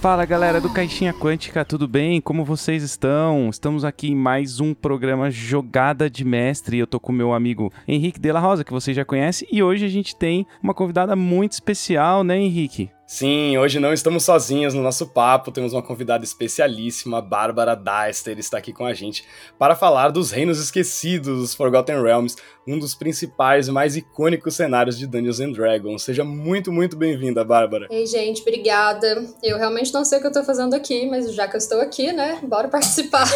Fala galera do Caixinha Quântica, tudo bem? Como vocês estão? Estamos aqui em mais um programa Jogada de Mestre. Eu tô com meu amigo Henrique de la Rosa, que você já conhece, e hoje a gente tem uma convidada muito especial, né, Henrique? Sim, hoje não estamos sozinhos no nosso papo, temos uma convidada especialíssima, Bárbara Deister, está aqui com a gente para falar dos Reinos Esquecidos, os Forgotten Realms, um dos principais e mais icônicos cenários de Dungeons and Dragons. Seja muito, muito bem-vinda, Bárbara. Ei, gente, obrigada. Eu realmente não sei o que eu estou fazendo aqui, mas já que eu estou aqui, né, bora participar.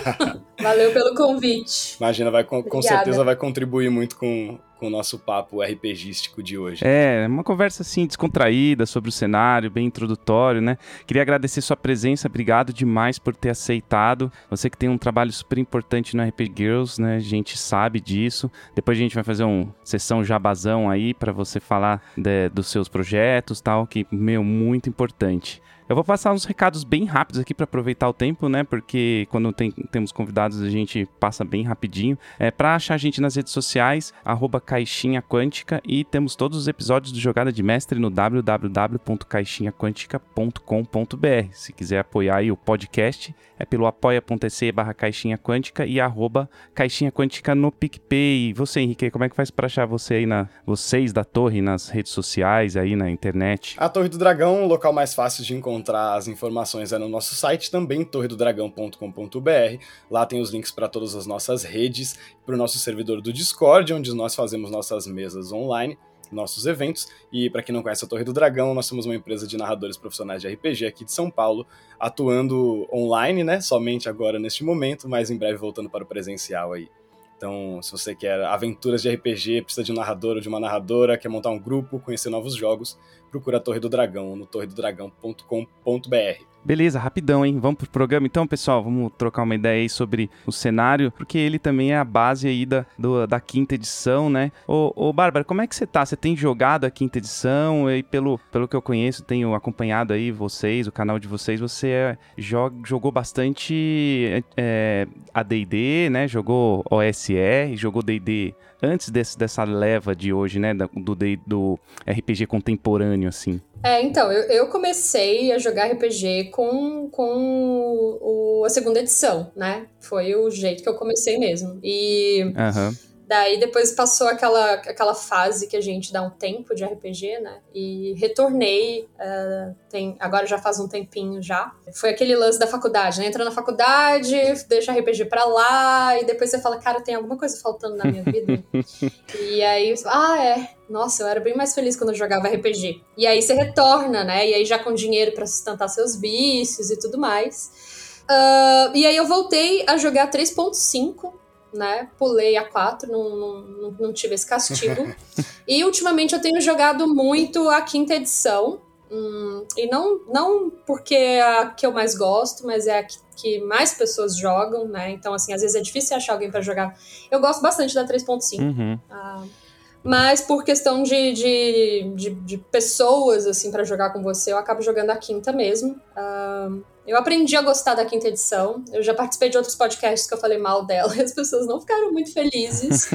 Valeu pelo convite. Imagina, vai, com, com certeza vai contribuir muito com com o nosso papo RPGístico de hoje. É, uma conversa assim descontraída sobre o cenário, bem introdutório, né? Queria agradecer sua presença, obrigado demais por ter aceitado. Você que tem um trabalho super importante no RPG Girls, né? A gente sabe disso. Depois a gente vai fazer uma sessão jabazão aí para você falar de, dos seus projetos, tal, que meu muito importante. Eu vou passar uns recados bem rápidos aqui para aproveitar o tempo, né? Porque quando tem, temos convidados a gente passa bem rapidinho. É para achar a gente nas redes sociais, arroba Caixinha Quântica e temos todos os episódios do Jogada de Mestre no www.caixinhaquântica.com.br. Se quiser apoiar o podcast, é pelo apoia.se e arroba Caixinha Quântica no PicPay. E você, Henrique, como é que faz para achar você aí na vocês da torre nas redes sociais, aí na internet? A Torre do Dragão, o local mais fácil de encontrar encontrar as informações é no nosso site, também torredodragão.com.br. Lá tem os links para todas as nossas redes, para o nosso servidor do Discord, onde nós fazemos nossas mesas online, nossos eventos. E para quem não conhece a Torre do Dragão, nós somos uma empresa de narradores profissionais de RPG aqui de São Paulo, atuando online, né? Somente agora neste momento, mas em breve voltando para o presencial aí. Então, se você quer aventuras de RPG, precisa de um narrador ou de uma narradora, quer montar um grupo, conhecer novos jogos, procura a Torre do Dragão no torredodragão.com.br. Beleza, rapidão, hein? Vamos pro programa então, pessoal? Vamos trocar uma ideia aí sobre o cenário, porque ele também é a base aí da, do, da quinta edição, né? Ô, ô, Bárbara, como é que você tá? Você tem jogado a quinta edição? E pelo, pelo que eu conheço, tenho acompanhado aí vocês, o canal de vocês, você é, jog, jogou bastante é, AD&D, né? Jogou OSR, jogou D&D antes desse, dessa leva de hoje, né? Do, do, RPG contemporâneo, assim. É, então, eu, eu comecei a jogar RPG com, com o, a segunda edição, né? Foi o jeito que eu comecei mesmo. E uhum. Daí depois passou aquela, aquela fase que a gente dá um tempo de RPG, né? E retornei, uh, tem, agora já faz um tempinho já. Foi aquele lance da faculdade, né? Entra na faculdade, deixa RPG pra lá, e depois você fala, cara, tem alguma coisa faltando na minha vida. e aí, ah, é nossa, eu era bem mais feliz quando eu jogava RPG. E aí você retorna, né? E aí já com dinheiro para sustentar seus vícios e tudo mais. Uh, e aí eu voltei a jogar 3.5, né? Pulei a 4, não, não, não tive esse castigo. e ultimamente eu tenho jogado muito a quinta edição. Hum, e não, não porque é a que eu mais gosto, mas é a que, que mais pessoas jogam, né? Então, assim, às vezes é difícil achar alguém para jogar. Eu gosto bastante da 3.5. Uhum. Uh, mas por questão de, de, de, de pessoas, assim, para jogar com você, eu acabo jogando a quinta mesmo. Uh, eu aprendi a gostar da quinta edição. Eu já participei de outros podcasts que eu falei mal dela e as pessoas não ficaram muito felizes.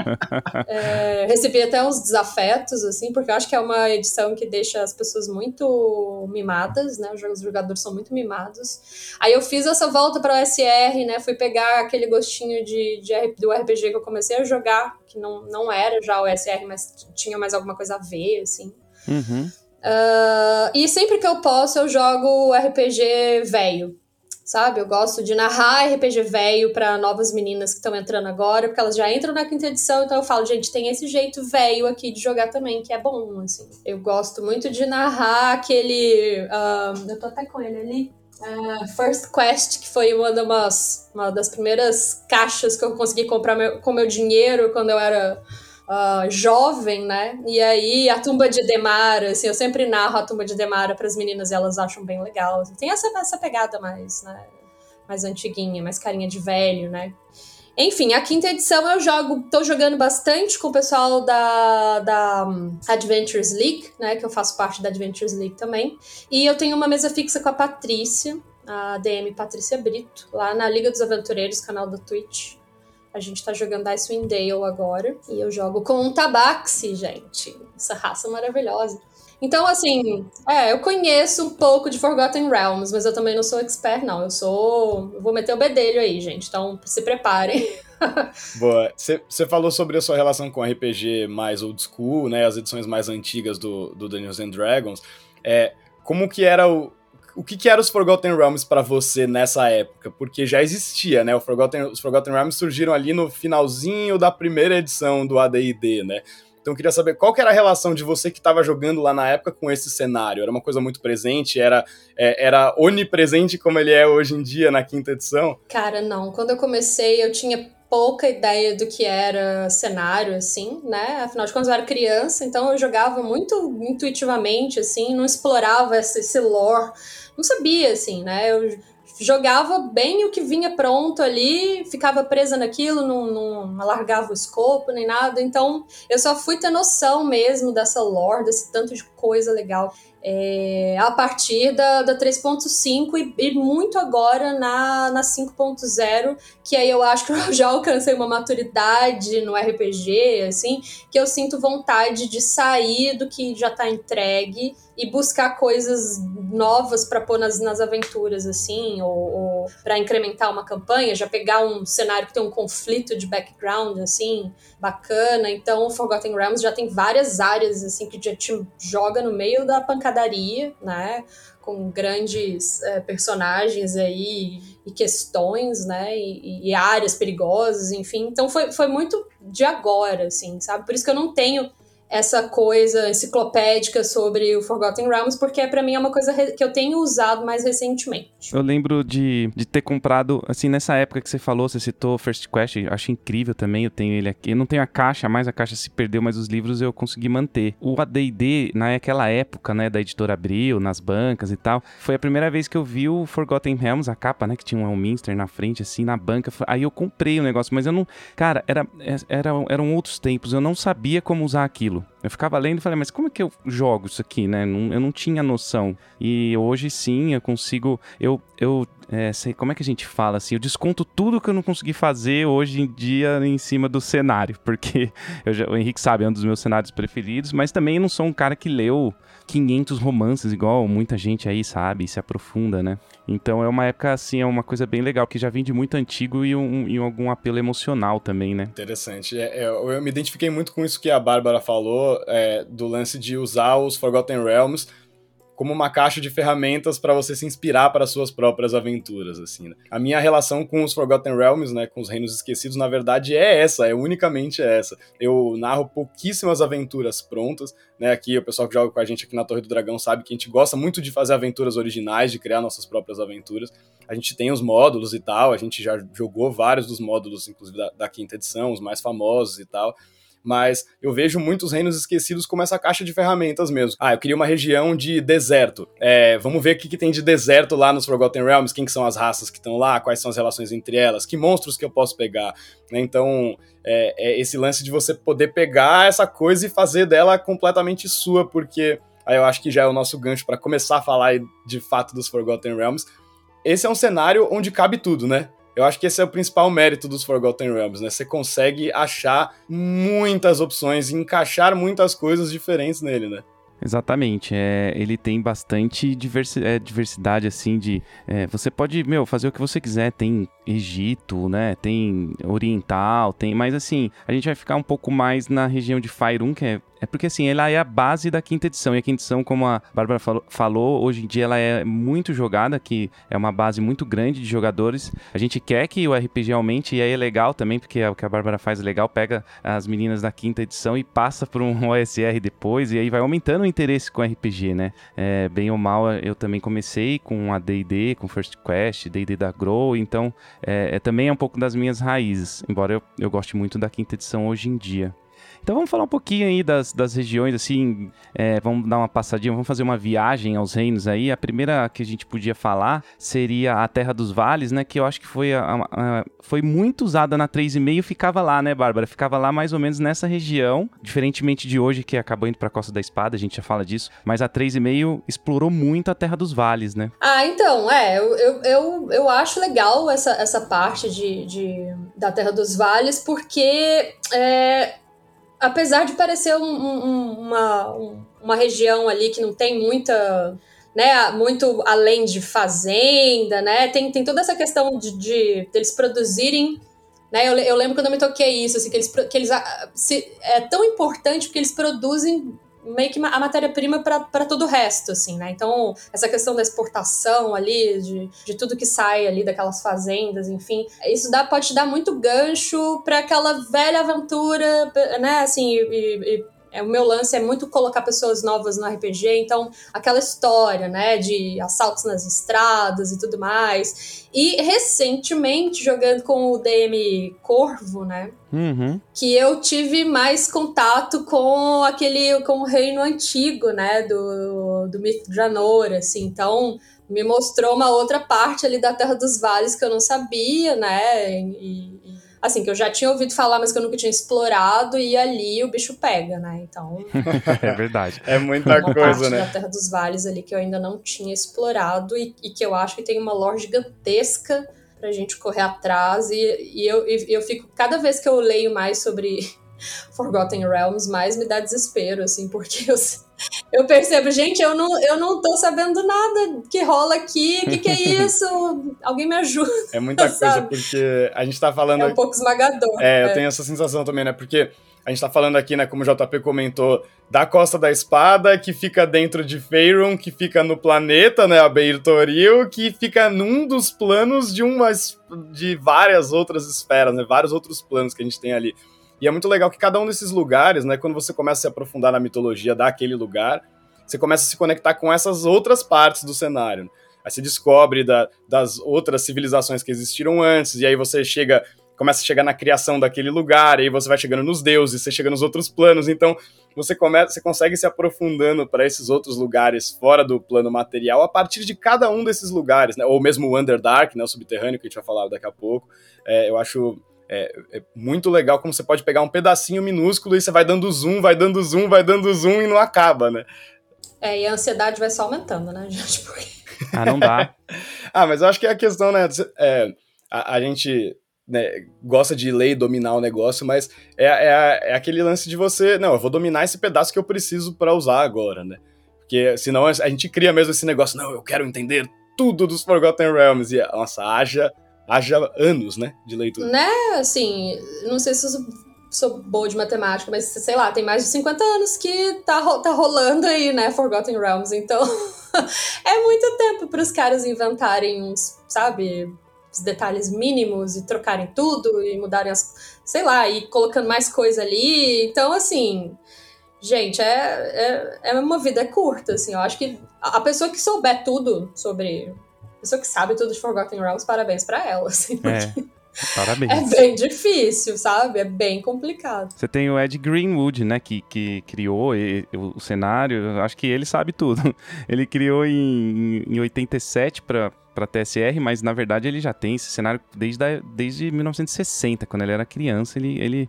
é, recebi até uns desafetos, assim, porque eu acho que é uma edição que deixa as pessoas muito mimadas, né? Os jogadores são muito mimados. Aí eu fiz essa volta para o SR, né? Fui pegar aquele gostinho de, de, do RPG que eu comecei a jogar, que não, não era já o SR, mas tinha mais alguma coisa a ver, assim. Uhum. Uh, e sempre que eu posso, eu jogo RPG velho, sabe? Eu gosto de narrar RPG velho para novas meninas que estão entrando agora, porque elas já entram na quinta edição, então eu falo, gente, tem esse jeito velho aqui de jogar também, que é bom, assim. Eu gosto muito de narrar aquele. Uh, eu tô até com ele ali. Uh, First Quest, que foi uma, das, uma das primeiras caixas que eu consegui comprar meu, com meu dinheiro quando eu era uh, jovem, né? E aí a tumba de Demara, assim, eu sempre narro a tumba de Demara para as meninas e elas acham bem legal. Tem essa, essa pegada mais, né? Mais antiguinha, mais carinha de velho, né? Enfim, a quinta edição eu jogo, tô jogando bastante com o pessoal da, da Adventures League, né? Que eu faço parte da Adventures League também. E eu tenho uma mesa fixa com a Patrícia, a DM Patrícia Brito, lá na Liga dos Aventureiros, canal da Twitch. A gente tá jogando Icewind Dale agora. E eu jogo com um tabaxi, gente. Essa raça maravilhosa. Então, assim, é, eu conheço um pouco de Forgotten Realms, mas eu também não sou expert, não. Eu sou. Eu vou meter o bedelho aí, gente. Então, se preparem. Boa. Você falou sobre a sua relação com RPG mais old school, né? As edições mais antigas do, do Dungeons and Dragons. É, como que era o. O que, que eram os Forgotten Realms para você nessa época? Porque já existia, né? Forgotten, os Forgotten Realms surgiram ali no finalzinho da primeira edição do AD&D, né? Então eu queria saber qual que era a relação de você que estava jogando lá na época com esse cenário. Era uma coisa muito presente? Era, é, era onipresente como ele é hoje em dia na quinta edição? Cara, não. Quando eu comecei, eu tinha pouca ideia do que era cenário, assim, né? Afinal de contas, eu era criança, então eu jogava muito intuitivamente, assim, não explorava esse, esse lore. Não sabia, assim, né? Eu jogava bem o que vinha pronto ali, ficava presa naquilo, não, não alargava o escopo nem nada. Então, eu só fui ter noção mesmo dessa lore, desse tanto de coisa legal. É, a partir da, da 3.5 e, e, muito agora na, na 5.0, que aí eu acho que eu já alcancei uma maturidade no RPG, assim, que eu sinto vontade de sair do que já está entregue e buscar coisas novas para pôr nas, nas aventuras, assim, ou, ou para incrementar uma campanha, já pegar um cenário que tem um conflito de background, assim, bacana. Então, o Forgotten Realms já tem várias áreas, assim, que já te joga no meio da pancadaria, né? Com grandes é, personagens aí e questões, né? E, e áreas perigosas, enfim. Então, foi, foi muito de agora, assim, sabe? Por isso que eu não tenho essa coisa enciclopédica sobre o Forgotten Realms, porque para mim é uma coisa que eu tenho usado mais recentemente. Eu lembro de, de ter comprado, assim, nessa época que você falou, você citou First Quest, acho incrível também, eu tenho ele aqui. Eu não tenho a caixa, mais a caixa se perdeu, mas os livros eu consegui manter. O AD&D, naquela época, né, da editora Abril, nas bancas e tal, foi a primeira vez que eu vi o Forgotten Realms, a capa, né, que tinha um Elminster na frente, assim, na banca. Aí eu comprei o negócio, mas eu não... Cara, era, era, eram outros tempos, eu não sabia como usar aquilo. Eu ficava lendo e falei, mas como é que eu jogo isso aqui, né? eu não tinha noção. E hoje sim, eu consigo. Eu, eu é, sei, como é que a gente fala assim? Eu desconto tudo que eu não consegui fazer hoje em dia em cima do cenário, porque já, o Henrique sabe, é um dos meus cenários preferidos, mas também não sou um cara que leu 500 romances, igual muita gente aí sabe, se aprofunda, né? Então é uma época, assim, é uma coisa bem legal, que já vem de muito antigo e, um, e algum apelo emocional também, né? Interessante. É, é, eu me identifiquei muito com isso que a Bárbara falou, é, do lance de usar os Forgotten Realms como uma caixa de ferramentas para você se inspirar para suas próprias aventuras, assim. Né? A minha relação com os Forgotten Realms, né, com os Reinos Esquecidos, na verdade é essa, é unicamente essa. Eu narro pouquíssimas aventuras prontas, né? Aqui o pessoal que joga com a gente aqui na Torre do Dragão sabe que a gente gosta muito de fazer aventuras originais, de criar nossas próprias aventuras. A gente tem os módulos e tal, a gente já jogou vários dos módulos, inclusive da, da quinta edição, os mais famosos e tal mas eu vejo muitos reinos esquecidos como essa caixa de ferramentas mesmo. Ah, eu queria uma região de deserto. É, vamos ver o que, que, tem de deserto lá nos Forgotten Realms, quem que são as raças que estão lá, quais são as relações entre elas, que monstros que eu posso pegar. Né? Então, é, é esse lance de você poder pegar essa coisa e fazer dela completamente sua, porque aí eu acho que já é o nosso gancho para começar a falar de fato dos Forgotten Realms. Esse é um cenário onde cabe tudo, né? Eu acho que esse é o principal mérito dos Forgotten Realms, né? Você consegue achar muitas opções e encaixar muitas coisas diferentes nele, né? Exatamente, é, ele tem bastante diversi é, diversidade, assim, de... É, você pode, meu, fazer o que você quiser, tem Egito, né, tem Oriental, tem... Mas, assim, a gente vai ficar um pouco mais na região de Faerun, que é é porque assim, ela é a base da quinta edição. E a quinta edição, como a Bárbara falou, hoje em dia ela é muito jogada, que é uma base muito grande de jogadores. A gente quer que o RPG aumente e aí é legal também, porque é o que a Bárbara faz é legal, pega as meninas da quinta edição e passa por um OSR depois, e aí vai aumentando o interesse com RPG, né? É, bem ou mal, eu também comecei com a D&D, com First Quest, D&D da Grow, então é, é, também é um pouco das minhas raízes, embora eu, eu goste muito da quinta edição hoje em dia. Então vamos falar um pouquinho aí das, das regiões, assim, é, vamos dar uma passadinha, vamos fazer uma viagem aos reinos aí. A primeira que a gente podia falar seria a Terra dos Vales, né? Que eu acho que foi, a, a, foi muito usada na 3,5 ficava lá, né, Bárbara? Ficava lá mais ou menos nessa região, diferentemente de hoje que acabou indo pra Costa da Espada, a gente já fala disso, mas a 3,5 explorou muito a Terra dos Vales, né? Ah, então, é, eu, eu, eu, eu acho legal essa, essa parte de, de, da Terra dos Vales, porque é, apesar de parecer um, um, uma, uma região ali que não tem muita né, muito além de fazenda, né, tem, tem toda essa questão de, de deles produzirem, né, eu, eu lembro quando eu me toquei isso, assim, que eles, que eles se, é tão importante porque eles produzem meio que a matéria-prima para todo o resto, assim, né? Então, essa questão da exportação ali, de, de tudo que sai ali daquelas fazendas, enfim, isso dá, pode dar muito gancho para aquela velha aventura, né? Assim, e, e é, o meu lance é muito colocar pessoas novas no RPG, então aquela história, né, de assaltos nas estradas e tudo mais. E recentemente, jogando com o DM Corvo, né, uhum. que eu tive mais contato com aquele, com o reino antigo, né, do, do mito de Anor, assim, então me mostrou uma outra parte ali da Terra dos Vales que eu não sabia, né, e, assim, que eu já tinha ouvido falar, mas que eu nunca tinha explorado, e ali o bicho pega, né? Então. é verdade. É muita uma coisa, parte né? da Terra dos Vales ali que eu ainda não tinha explorado e, e que eu acho que tem uma lore gigantesca pra gente correr atrás. E, e, eu, e eu fico, cada vez que eu leio mais sobre Forgotten Realms, mais me dá desespero, assim, porque eu eu percebo, gente, eu não, eu não tô sabendo nada que rola aqui, o que, que é isso? Alguém me ajuda. É muita coisa, porque a gente tá falando. É um pouco esmagador. É, é, eu tenho essa sensação também, né? Porque a gente tá falando aqui, né, como o JP comentou, da Costa da Espada, que fica dentro de Faerun, que fica no planeta, né, a Beir Toril, que fica num dos planos de umas de várias outras esferas, né, vários outros planos que a gente tem ali. E é muito legal que cada um desses lugares, né, quando você começa a se aprofundar na mitologia daquele lugar, você começa a se conectar com essas outras partes do cenário. Aí você descobre da, das outras civilizações que existiram antes, e aí você chega, começa a chegar na criação daquele lugar, e aí você vai chegando nos deuses, você chega nos outros planos, então você começa, você consegue se aprofundando para esses outros lugares fora do plano material a partir de cada um desses lugares, né? Ou mesmo o Underdark, né, o subterrâneo que a gente vai falar daqui a pouco. É, eu acho é, é, muito legal como você pode pegar um pedacinho minúsculo e você vai dando zoom, vai dando zoom, vai dando zoom e não acaba, né? É, e a ansiedade vai só aumentando, né, gente? Porque... Ah, não dá. ah, mas eu acho que é a questão, né? É, a, a, gente né, gosta de ler e dominar o negócio, mas é, é, é, aquele lance de você, não, eu vou dominar esse pedaço que eu preciso para usar agora, né? Porque senão a gente cria mesmo esse negócio, não, eu quero entender tudo dos Forgotten Realms. E, nossa, haja haja anos, né, de leitura. Né, assim, não sei se eu sou boa de matemática, mas sei lá, tem mais de 50 anos que tá, tá rolando aí, né, Forgotten Realms, então é muito tempo para os caras inventarem uns, sabe, os detalhes mínimos e trocarem tudo e mudarem as, sei lá, e colocando mais coisa ali, então assim, gente, é, é, é uma vida curta, assim, eu acho que a pessoa que souber tudo sobre pessoa que sabe tudo de Forgotten Realms, parabéns para ela, assim, é. Parabéns. É bem difícil, sabe? É bem complicado. Você tem o Ed Greenwood, né, que, que criou o, o cenário. Acho que ele sabe tudo. Ele criou em, em 87 para para TSR, mas na verdade ele já tem esse cenário desde, a, desde 1960, quando ele era criança, ele, ele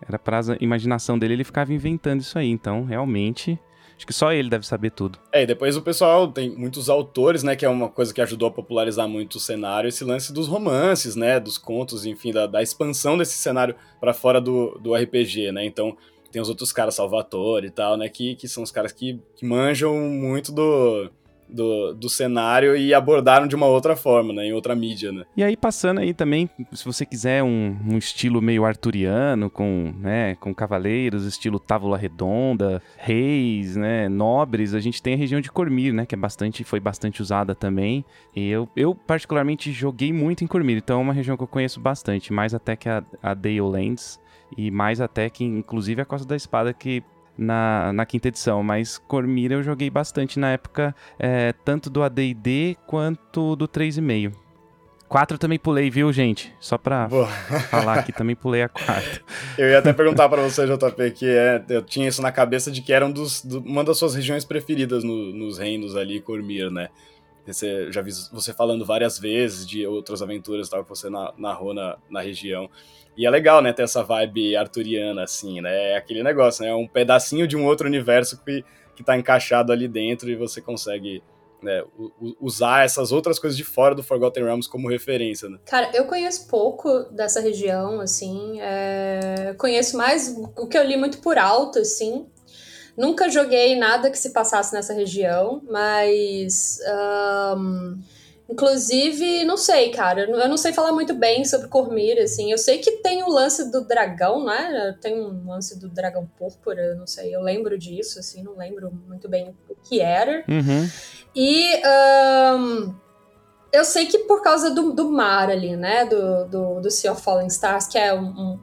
era para a imaginação dele, ele ficava inventando isso aí. Então, realmente, Acho que só ele deve saber tudo. É, e depois o pessoal tem muitos autores, né, que é uma coisa que ajudou a popularizar muito o cenário, esse lance dos romances, né, dos contos, enfim, da, da expansão desse cenário para fora do, do RPG, né? Então, tem os outros caras, Salvatore e tal, né, que, que são os caras que, que manjam muito do, do, do cenário e abordaram de uma outra forma, né? Em outra mídia, né? E aí, passando aí também, se você quiser um, um estilo meio arturiano, com, né, com cavaleiros, estilo tábula redonda, reis, né, nobres, a gente tem a região de Cormir, né? Que é bastante, foi bastante usada também. E eu, eu particularmente joguei muito em Cormir, então é uma região que eu conheço bastante, mais até que a, a Dale Lands e mais até que, inclusive, a Costa da Espada, que na, na quinta edição, mas Cormir eu joguei bastante na época, é, tanto do AD&D quanto do 3,5. 4 também pulei, viu, gente? Só pra Boa. falar aqui, também pulei a 4. Eu ia até perguntar para você, JP, que é, eu tinha isso na cabeça de que era um dos, do, uma das suas regiões preferidas no, nos reinos ali, Cormir, né? Você, já vi você falando várias vezes de outras aventuras tal, que você narrou na, na região. E é legal, né, ter essa vibe arturiana, assim, né? É aquele negócio, né? É um pedacinho de um outro universo que, que tá encaixado ali dentro e você consegue né, usar essas outras coisas de fora do Forgotten Realms como referência, né? Cara, eu conheço pouco dessa região, assim, é... conheço mais o que eu li muito por alto, assim. Nunca joguei nada que se passasse nessa região, mas... Um Inclusive, não sei, cara. Eu não sei falar muito bem sobre Cormir, assim. Eu sei que tem o lance do dragão, né? Tem um lance do dragão púrpura, não sei. Eu lembro disso, assim. Não lembro muito bem o que era. Uhum. E... Um, eu sei que por causa do, do mar ali, né? Do, do, do Sea of Fallen Stars, que é um, um,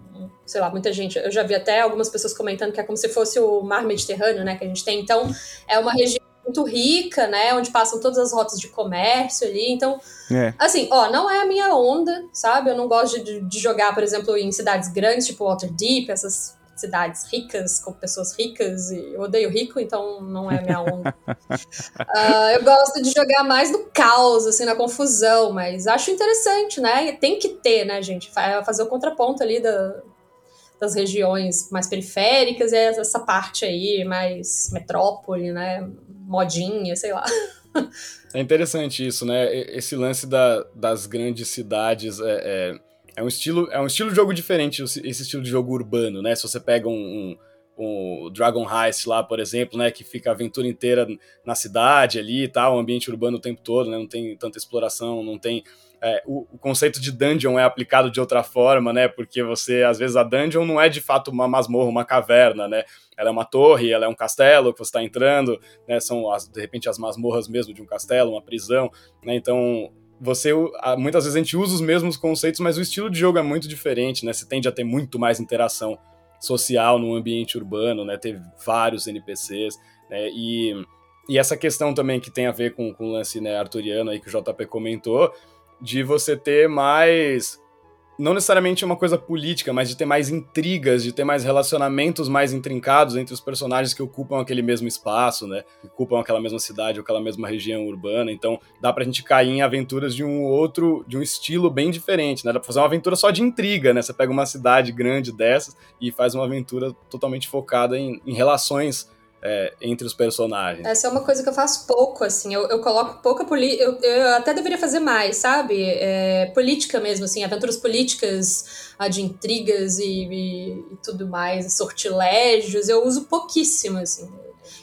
sei lá, muita gente. Eu já vi até algumas pessoas comentando que é como se fosse o mar Mediterrâneo, né? Que a gente tem. Então, é uma região muito rica, né? Onde passam todas as rotas de comércio ali. Então, é. assim, ó, não é a minha onda, sabe? Eu não gosto de, de jogar, por exemplo, em cidades grandes, tipo Waterdeep, essas cidades ricas, com pessoas ricas, e eu odeio rico, então não é a minha onda. uh, eu gosto de jogar mais no caos, assim, na confusão, mas acho interessante, né? Tem que ter, né, gente? Fazer o contraponto ali da, das regiões mais periféricas e essa parte aí mais metrópole, né? modinha, sei lá. É interessante isso, né? Esse lance da, das grandes cidades é, é, é, um estilo, é um estilo de jogo diferente, esse estilo de jogo urbano, né? Se você pega um, um, Dragon Heist lá, por exemplo, né? Que fica a aventura inteira na cidade ali e tal, um ambiente urbano o tempo todo, né? Não tem tanta exploração, não tem é, o, o, conceito de dungeon é aplicado de outra forma, né? Porque você, às vezes, a dungeon não é de fato uma masmorra, uma caverna, né? Ela é uma torre, ela é um castelo que você está entrando, né? São, as, de repente, as masmorras mesmo de um castelo, uma prisão, né? Então, você muitas vezes a gente usa os mesmos conceitos, mas o estilo de jogo é muito diferente, né? Você tende a ter muito mais interação social no ambiente urbano, né? Ter vários NPCs, né? E, e essa questão também que tem a ver com, com o lance né, arturiano aí que o JP comentou, de você ter mais não necessariamente uma coisa política, mas de ter mais intrigas, de ter mais relacionamentos mais intrincados entre os personagens que ocupam aquele mesmo espaço, né? Que ocupam aquela mesma cidade ou aquela mesma região urbana. Então, dá pra gente cair em aventuras de um outro, de um estilo bem diferente, né? Dá pra fazer uma aventura só de intriga, né? Você pega uma cidade grande dessas e faz uma aventura totalmente focada em, em relações é, entre os personagens. Essa é uma coisa que eu faço pouco, assim. Eu, eu coloco pouca política. Eu, eu, até deveria fazer mais, sabe? É, política mesmo, assim, aventuras políticas, de intrigas e, e, e, tudo mais, sortilégios. Eu uso pouquíssimo, assim.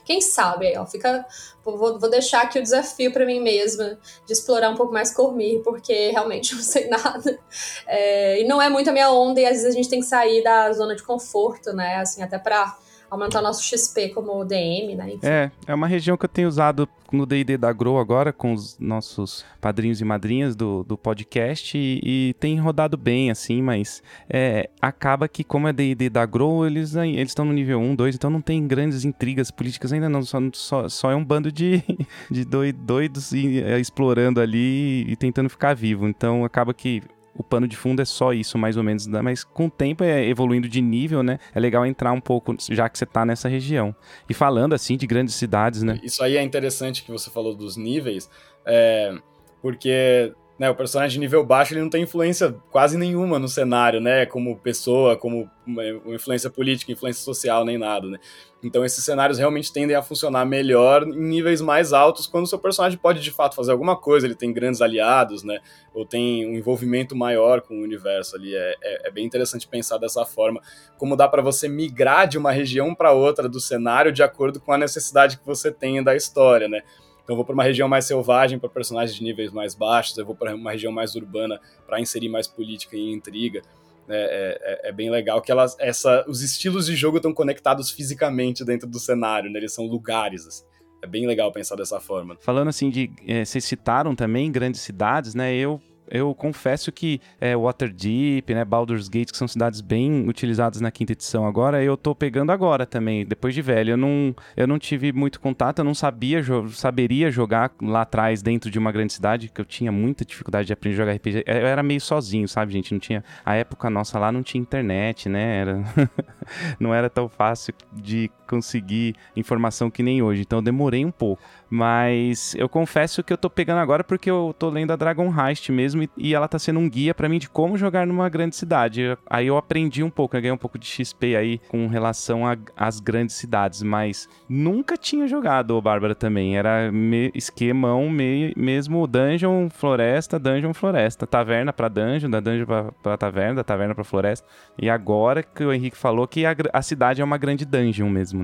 Quem sabe, ó, fica. Vou, vou deixar aqui o desafio para mim mesma de explorar um pouco mais Cormir, porque realmente não sei nada. É, e não é muito a minha onda, e às vezes a gente tem que sair da zona de conforto, né? Assim, até pra aumentar nosso XP como DM, né? Enfim. É, é uma região que eu tenho usado no D&D da Grow agora, com os nossos padrinhos e madrinhas do, do podcast, e, e tem rodado bem, assim, mas é, acaba que, como é D&D da Grow, eles eles estão no nível 1, 2, então não tem grandes intrigas políticas ainda não, só, só, só é um bando de, de doidos e, é, explorando ali e tentando ficar vivo, então acaba que o pano de fundo é só isso, mais ou menos. Né? Mas com o tempo, é evoluindo de nível, né? É legal entrar um pouco, já que você tá nessa região. E falando, assim, de grandes cidades, né? Isso aí é interessante que você falou dos níveis, é... porque né, o personagem de nível baixo ele não tem influência quase nenhuma no cenário, né? Como pessoa, como uma influência política, influência social, nem nada, né? Então esses cenários realmente tendem a funcionar melhor em níveis mais altos quando o seu personagem pode de fato fazer alguma coisa, ele tem grandes aliados, né? Ou tem um envolvimento maior com o universo ali. É, é, é bem interessante pensar dessa forma, como dá para você migrar de uma região para outra do cenário de acordo com a necessidade que você tem da história, né? Então eu vou para uma região mais selvagem para personagens de níveis mais baixos, eu vou para uma região mais urbana para inserir mais política e intriga. É, é, é, bem legal que elas, essa, os estilos de jogo estão conectados fisicamente dentro do cenário, né? Eles são lugares. Assim. É bem legal pensar dessa forma. Falando assim de, é, vocês citaram também grandes cidades, né? Eu eu confesso que é, Waterdeep, né, Baldur's Gate, que são cidades bem utilizadas na quinta edição agora, eu tô pegando agora também, depois de velho. Eu não, eu não tive muito contato, eu não sabia, jo saberia jogar lá atrás dentro de uma grande cidade, que eu tinha muita dificuldade de aprender a jogar RPG. Eu era meio sozinho, sabe, gente? Não tinha. A época nossa lá não tinha internet, né? Era não era tão fácil de conseguir informação que nem hoje. Então eu demorei um pouco. Mas eu confesso que eu tô pegando agora porque eu tô lendo a Dragon Heist mesmo me, e ela tá sendo um guia para mim de como jogar numa grande cidade. Aí eu aprendi um pouco, eu ganhei um pouco de XP aí com relação às grandes cidades, mas nunca tinha jogado o Bárbara também. Era me, esquemão me, mesmo dungeon, floresta, dungeon, floresta. Taverna pra dungeon, da dungeon pra, pra taverna, da taverna pra floresta. E agora que o Henrique falou que a, a cidade é uma grande dungeon mesmo, né?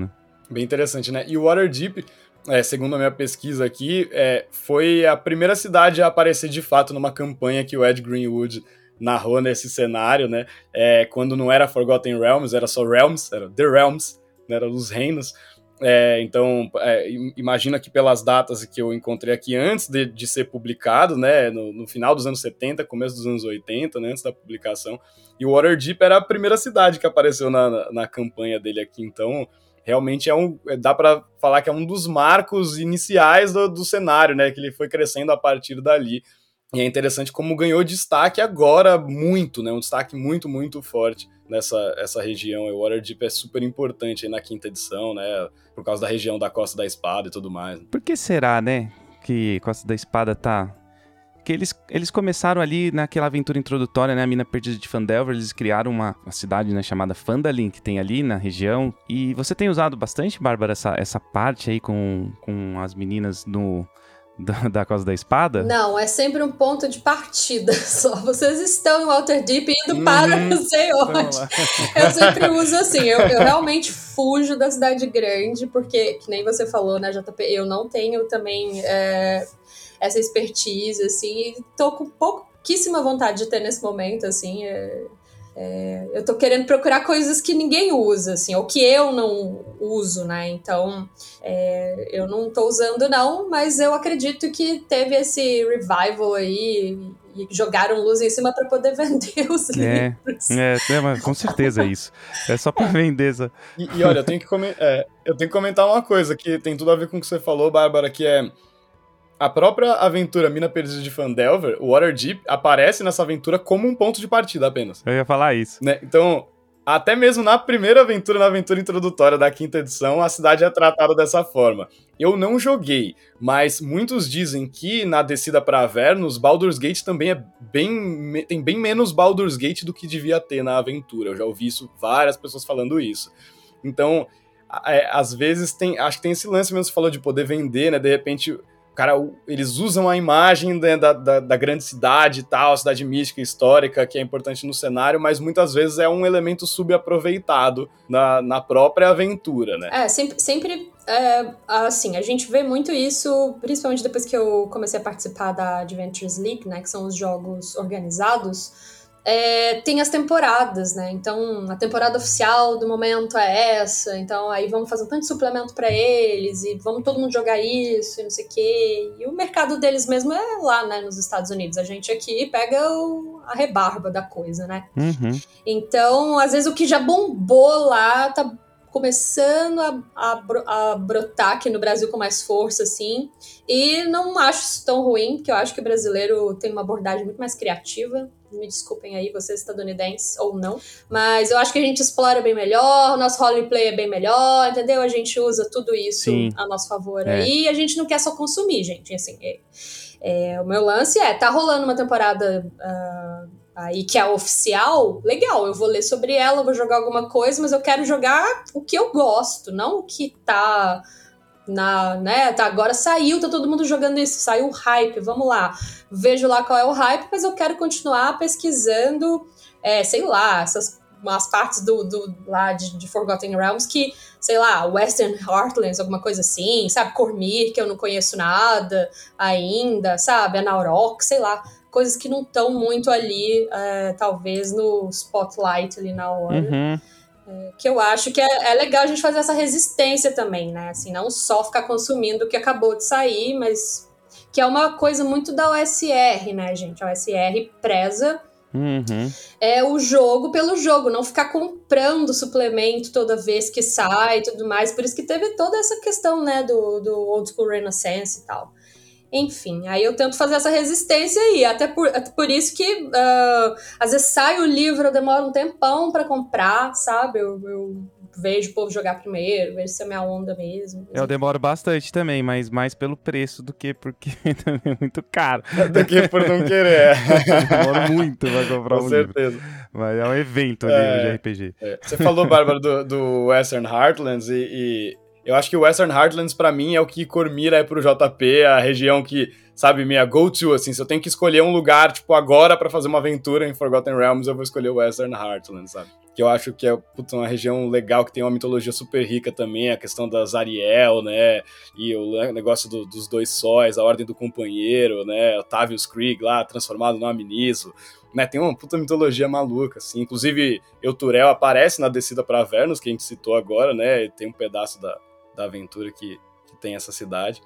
Bem interessante, né? E o Waterdeep, é, segundo a minha pesquisa aqui, é, foi a primeira cidade a aparecer de fato numa campanha que o Ed Greenwood narrou nesse cenário, né? É, quando não era Forgotten Realms, era só Realms, era The Realms, né, era os reinos. É, então, é, imagina que pelas datas que eu encontrei aqui antes de, de ser publicado, né, no, no, final dos anos 70, começo dos anos 80, né, antes da publicação, e o Waterdeep era a primeira cidade que apareceu na, na, na campanha dele aqui, então realmente é um, dá para falar que é um dos marcos iniciais do, do cenário, né, que ele foi crescendo a partir dali, e é interessante como ganhou destaque agora muito, né? Um destaque muito, muito forte nessa essa região. O Waterdeep é super importante aí na quinta edição, né? Por causa da região da Costa da Espada e tudo mais. Por que será, né? Que Costa da Espada tá. Que eles, eles começaram ali naquela aventura introdutória, né? A Mina Perdida de Fandelver, eles criaram uma, uma cidade né, chamada Fandalin, que tem ali na região. E você tem usado bastante, Bárbara, essa, essa parte aí com, com as meninas no, da, da Casa da Espada? Não, é sempre um ponto de partida só. Vocês estão em Waterdeep indo uhum. para não sei onde. Eu sempre uso assim, eu, eu, realmente fujo da cidade grande, porque, que nem você falou, né, JP, eu não tenho também é, essa expertise, assim, e tô com pouquíssima vontade de ter nesse momento, assim, é, é, eu tô querendo procurar coisas que ninguém usa, assim, ou que eu não uso, né? Então, é, eu não tô usando, não, mas eu acredito que teve esse revival aí e jogaram luz em cima para poder vender os é, livros. É, é, com certeza é isso. É só para vender. Essa... E, e, olha, eu tenho, que é, eu tenho que comentar uma coisa que tem tudo a ver com o que você falou, Bárbara, que é a própria aventura Mina Perdida de Fandelver, o Waterdeep, aparece nessa aventura como um ponto de partida apenas. Eu ia falar isso. Né? Então, até mesmo na primeira aventura, na aventura introdutória da quinta edição, a cidade é tratada dessa forma. Eu não joguei, mas muitos dizem que na descida para Avernus, Baldur's Gate também é bem tem bem menos Baldur's Gate do que devia ter na aventura. Eu já ouvi isso várias pessoas falando isso. Então, é, às vezes tem, acho que tem esse lance mesmo que você falou de poder vender, né? De repente cara, eles usam a imagem da, da, da, grande cidade e tal, cidade mística, histórica, que é importante no cenário, mas muitas vezes é um elemento subaproveitado na, na própria aventura, né? É, sempre, sempre é, assim, a gente vê muito isso, principalmente depois que eu comecei a participar da Adventures League, né, que são os jogos organizados, é, tem as temporadas, né? Então, a temporada oficial do momento é essa, então aí vamos fazer um tanto de suplemento para eles e vamos todo mundo jogar isso e não sei o quê. E o mercado deles mesmo é lá, né, nos Estados Unidos. A gente aqui pega o, a rebarba da coisa, né? Uhum. Então, às vezes o que já bombou lá tá começando a, a, a, brotar aqui no Brasil com mais força, assim. E não acho isso tão ruim, porque eu acho que o brasileiro tem uma abordagem muito mais criativa. Me desculpem aí, vocês estadunidenses ou não. Mas eu acho que a gente explora bem melhor, o nosso roleplay é bem melhor, entendeu? A gente usa tudo isso Sim. a nosso favor é. aí. E a gente não quer só consumir, gente. Assim, é, é, o meu lance é, tá rolando uma temporada. Uh, aí que é oficial, legal, eu vou ler sobre ela, vou jogar alguma coisa, mas eu quero jogar o que eu gosto, não o que tá na, né, tá, agora saiu, tá todo mundo jogando isso, saiu o hype, vamos lá. Vejo lá qual é o hype, mas eu quero continuar pesquisando, é, sei lá, essas umas partes do, do lá de, de, Forgotten Realms que, sei lá, Western Heartlands, alguma coisa assim, sabe? Cormir, que eu não conheço nada ainda, sabe? Anauroch, sei lá coisas que não estão muito ali, é, talvez, no spotlight ali na hora. Uhum. É, que eu acho que é, é, legal a gente fazer essa resistência também, né? Assim, não só ficar consumindo o que acabou de sair, mas que é uma coisa muito da OSR, né, gente? A OSR preza Uhum. É o jogo pelo jogo, não ficar comprando suplemento toda vez que sai e tudo mais. Por isso que teve toda essa questão, né, do, do Old School Renaissance e tal. Enfim, aí eu tento fazer essa resistência aí, até por, até por isso que uh, às vezes sai o livro, eu demoro um tempão para comprar, sabe? Eu, eu, vejo o povo jogar primeiro, vejo se é minha onda mesmo. Eu demoro bastante também, mas mais pelo preço do que porque também é muito caro. do que por não querer. demoro muito pra comprar Com um certeza. livro. Mas é um evento ali É, de RPG. É. Você falou, Bárbara, do, do Western Heartlands e, e eu acho que o Western Heartlands pra mim é o que Cormira é pro JP, a região que, sabe, minha go-to, assim, se eu tenho que escolher um lugar, tipo, agora pra fazer uma aventura em Forgotten Realms, eu vou escolher o Western Heartlands, sabe? Que eu acho que é uma região legal, que tem uma mitologia super rica também, a questão das Ariel, né, e o negócio do, dos dois sóis, a Ordem do Companheiro, né, Otavius Krieg lá, transformado no Aminiso, né, tem uma puta mitologia maluca, assim, inclusive Euturel aparece na descida para Avernus, que a gente citou agora, né, tem um pedaço da, da aventura que, que tem essa cidade.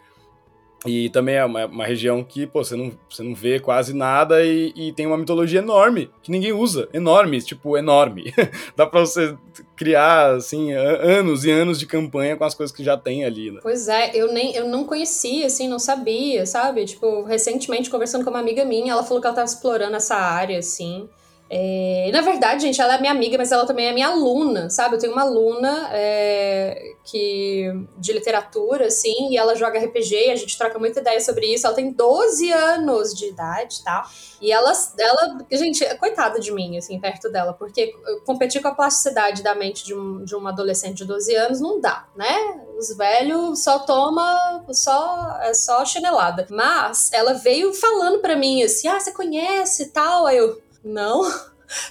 E também é uma, uma, região que, pô, você não, você não vê quase nada e, e, tem uma mitologia enorme, que ninguém usa. Enorme, tipo, enorme. Dá pra você criar, assim, anos e anos de campanha com as coisas que já tem ali, né? Pois é, eu nem eu não conhecia, assim, não sabia, sabe? Tipo, recentemente, conversando com uma amiga minha, ela falou que ela tava explorando essa área, assim. É, na verdade, gente, ela é minha amiga, mas ela também é minha aluna, sabe? Eu tenho uma aluna é, que, de literatura, assim, e ela joga RPG, a gente troca muita ideia sobre isso. Ela tem 12 anos de idade, tá? E ela, ela gente, coitada de mim, assim, perto dela, porque competir com a plasticidade da mente de, um, de uma adolescente de 12 anos não dá, né? Os velhos só toma, só, é só chinelada. Mas ela veio falando pra mim, assim, ah, você conhece e tal? Aí eu, não,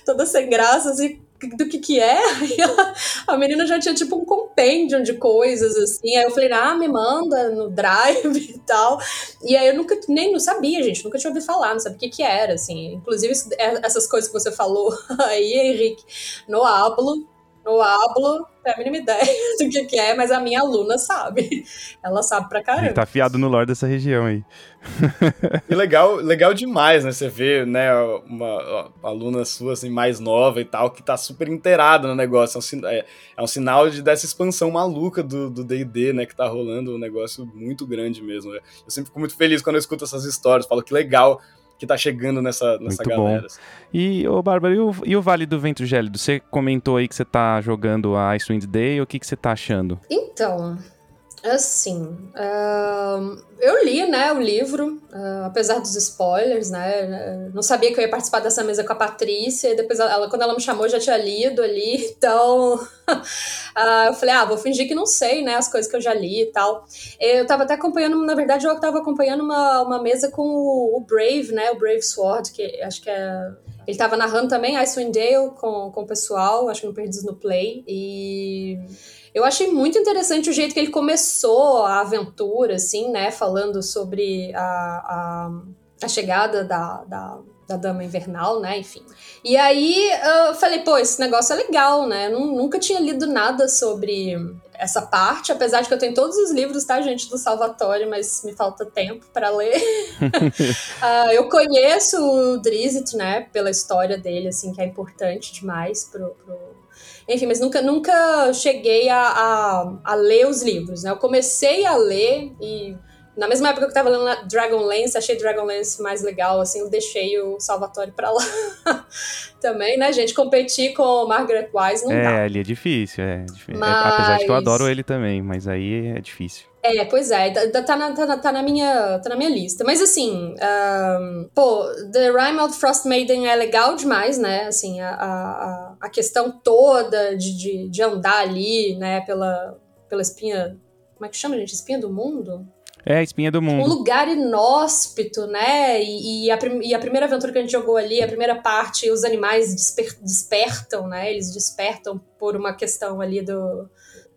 toda sem graça, assim, do que que é? Ela, a menina já tinha tipo um compêndio de coisas, assim, aí eu falei, ah, me manda no Drive e tal, e aí eu nunca, nem não sabia, gente, nunca tinha ouvido falar, não sabia o que que era, assim, inclusive essas coisas que você falou aí, Henrique, no Ablo, no Ablo, tem a mínima ideia do que, que é, mas a minha aluna sabe. Ela sabe pra caramba. Ele tá afiado no lore dessa região aí. e legal, legal demais, né? Você vê, né, uma, uma, aluna sua, assim, mais nova e tal, que tá super inteirada no negócio. É um, é, é um sinal de, dessa expansão maluca do D&D, né? Que tá rolando um negócio muito grande mesmo. Eu sempre fico muito feliz quando eu escuto essas histórias. Falo que legal que tá chegando nessa, nessa Muito galera. Bom. E, ô Bárbara, e o, e o Vale do Vento Gélido? Você comentou aí que você tá jogando a Icewind Dale, o que, que você tá achando? Então, assim, uh, eu li, né, o livro, uh, apesar dos spoilers, né, não sabia que eu ia participar dessa mesa com a Patrícia, e depois ela, quando ela me chamou, já tinha lido ali, então uh, eu falei, ah, vou fingir que não sei, né, as coisas que eu já li e tal. Eu tava até acompanhando, na verdade, eu tava acompanhando uma, uma mesa com o, o Brave, né, o Brave Sword, que acho que é ele tava narrando também Icewind Dale com, com o pessoal, acho que no Perdidos no Play. E eu achei muito interessante o jeito que ele começou a aventura, assim, né? Falando sobre a, a, a chegada da, da, da Dama Invernal, né? Enfim. E aí eu falei, pô, esse negócio é legal, né? Eu nunca tinha lido nada sobre essa parte, apesar de que eu tenho todos os livros, tá, gente, do Salvatore, mas me falta tempo para ler. uh, eu conheço o Drizzt, né, pela história dele, assim, que é importante demais pro, pro... Enfim, mas nunca, nunca cheguei a, a, a ler os livros, né? Eu comecei a ler e na mesma época que eu tava lendo Dragonlance, achei Dragonlance mais legal, assim, eu deixei o Salvatore pra lá também, né, gente? Competir com Margaret Wise não é, dá. É, ali é difícil, é, difícil. Mas... Apesar de que eu adoro ele também, mas aí é difícil. É, pois é, tá, tá, na, tá, tá, na minha, tá na minha lista. Mas assim, um, pô, The Rime of Frost Maiden é legal demais, né? Assim, a, a, a questão toda de, de, de andar ali, né, pela, pela espinha. Como é que chama, gente? Espinha do mundo? É, espinha do mundo. Um lugar inóspito, né? E, e, a, e, a, primeira aventura que a gente jogou ali, a primeira parte, os animais desper, despertam, né? Eles despertam por uma questão ali do.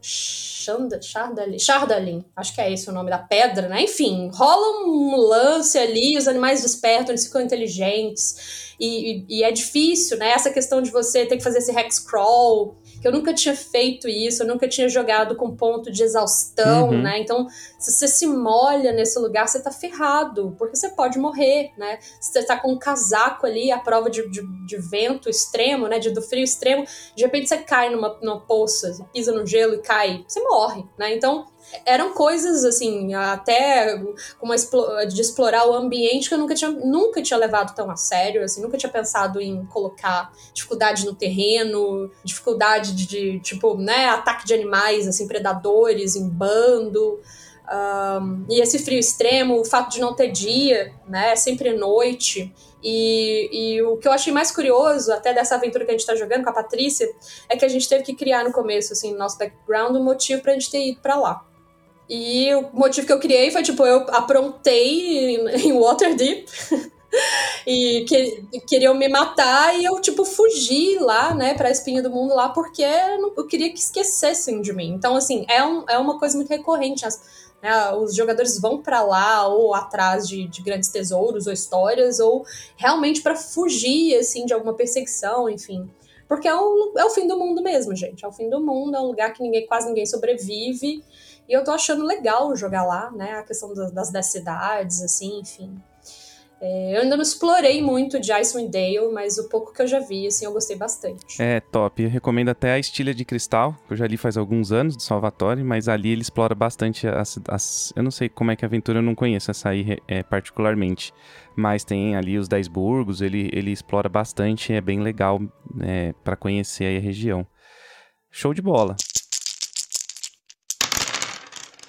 Chardalin, Chardalin, acho que é esse o nome da pedra, né? Enfim, rola um lance ali, os animais despertam, eles ficam inteligentes. E, e, e é difícil, né? Essa questão de você ter que fazer esse hex crawl, que eu nunca tinha feito isso, eu nunca tinha jogado com ponto de exaustão, uhum. né? Então, se você se molha nesse lugar, você tá ferrado, porque você pode morrer, né? Se você tá com um casaco ali, a prova de, de, de vento extremo, né? De, do frio extremo, de repente você cai numa, numa poça, pisa no gelo e cai, você morre, né? Então, eram coisas, assim, até de explorar o ambiente que eu nunca tinha, nunca tinha levado tão a sério, assim, nunca tinha pensado em colocar dificuldade no terreno, dificuldade de, de tipo, né, ataque de animais, assim, predadores em bando. Um, e esse frio extremo, o fato de não ter dia, né, sempre noite. E, e, o que eu achei mais curioso, até dessa aventura que a gente tá jogando com a Patrícia, é que a gente teve que criar no começo, assim, no nosso background, um motivo pra gente ter ido pra lá. E o motivo que eu criei foi, tipo, eu aprontei em, em Waterdeep. e que, queriam me matar e eu, tipo, fugi lá, né, pra espinha do mundo lá, porque eu queria que esquecessem de mim. Então, assim, é, um, é uma coisa muito recorrente. As, né, os jogadores vão para lá ou atrás de, de, grandes tesouros ou histórias, ou realmente para fugir, assim, de alguma perseguição, enfim. Porque é o, é o fim do mundo mesmo, gente. É o fim do mundo, é um lugar que ninguém, quase ninguém sobrevive. E eu tô achando legal jogar lá, né? A questão das, das, das cidades, assim, enfim. É, eu ainda não explorei muito de Icewind Dale, mas o pouco que eu já vi, assim, eu gostei bastante. É, top. Eu recomendo até a Estilha de Cristal, que eu já li faz alguns anos, do Salvatore, mas ali ele explora bastante as... as eu não sei como é que a aventura, eu não conheço essa aí é, particularmente, mas tem ali os Dez Burgos, ele, ele explora bastante, é bem legal é, para conhecer a região. Show de bola.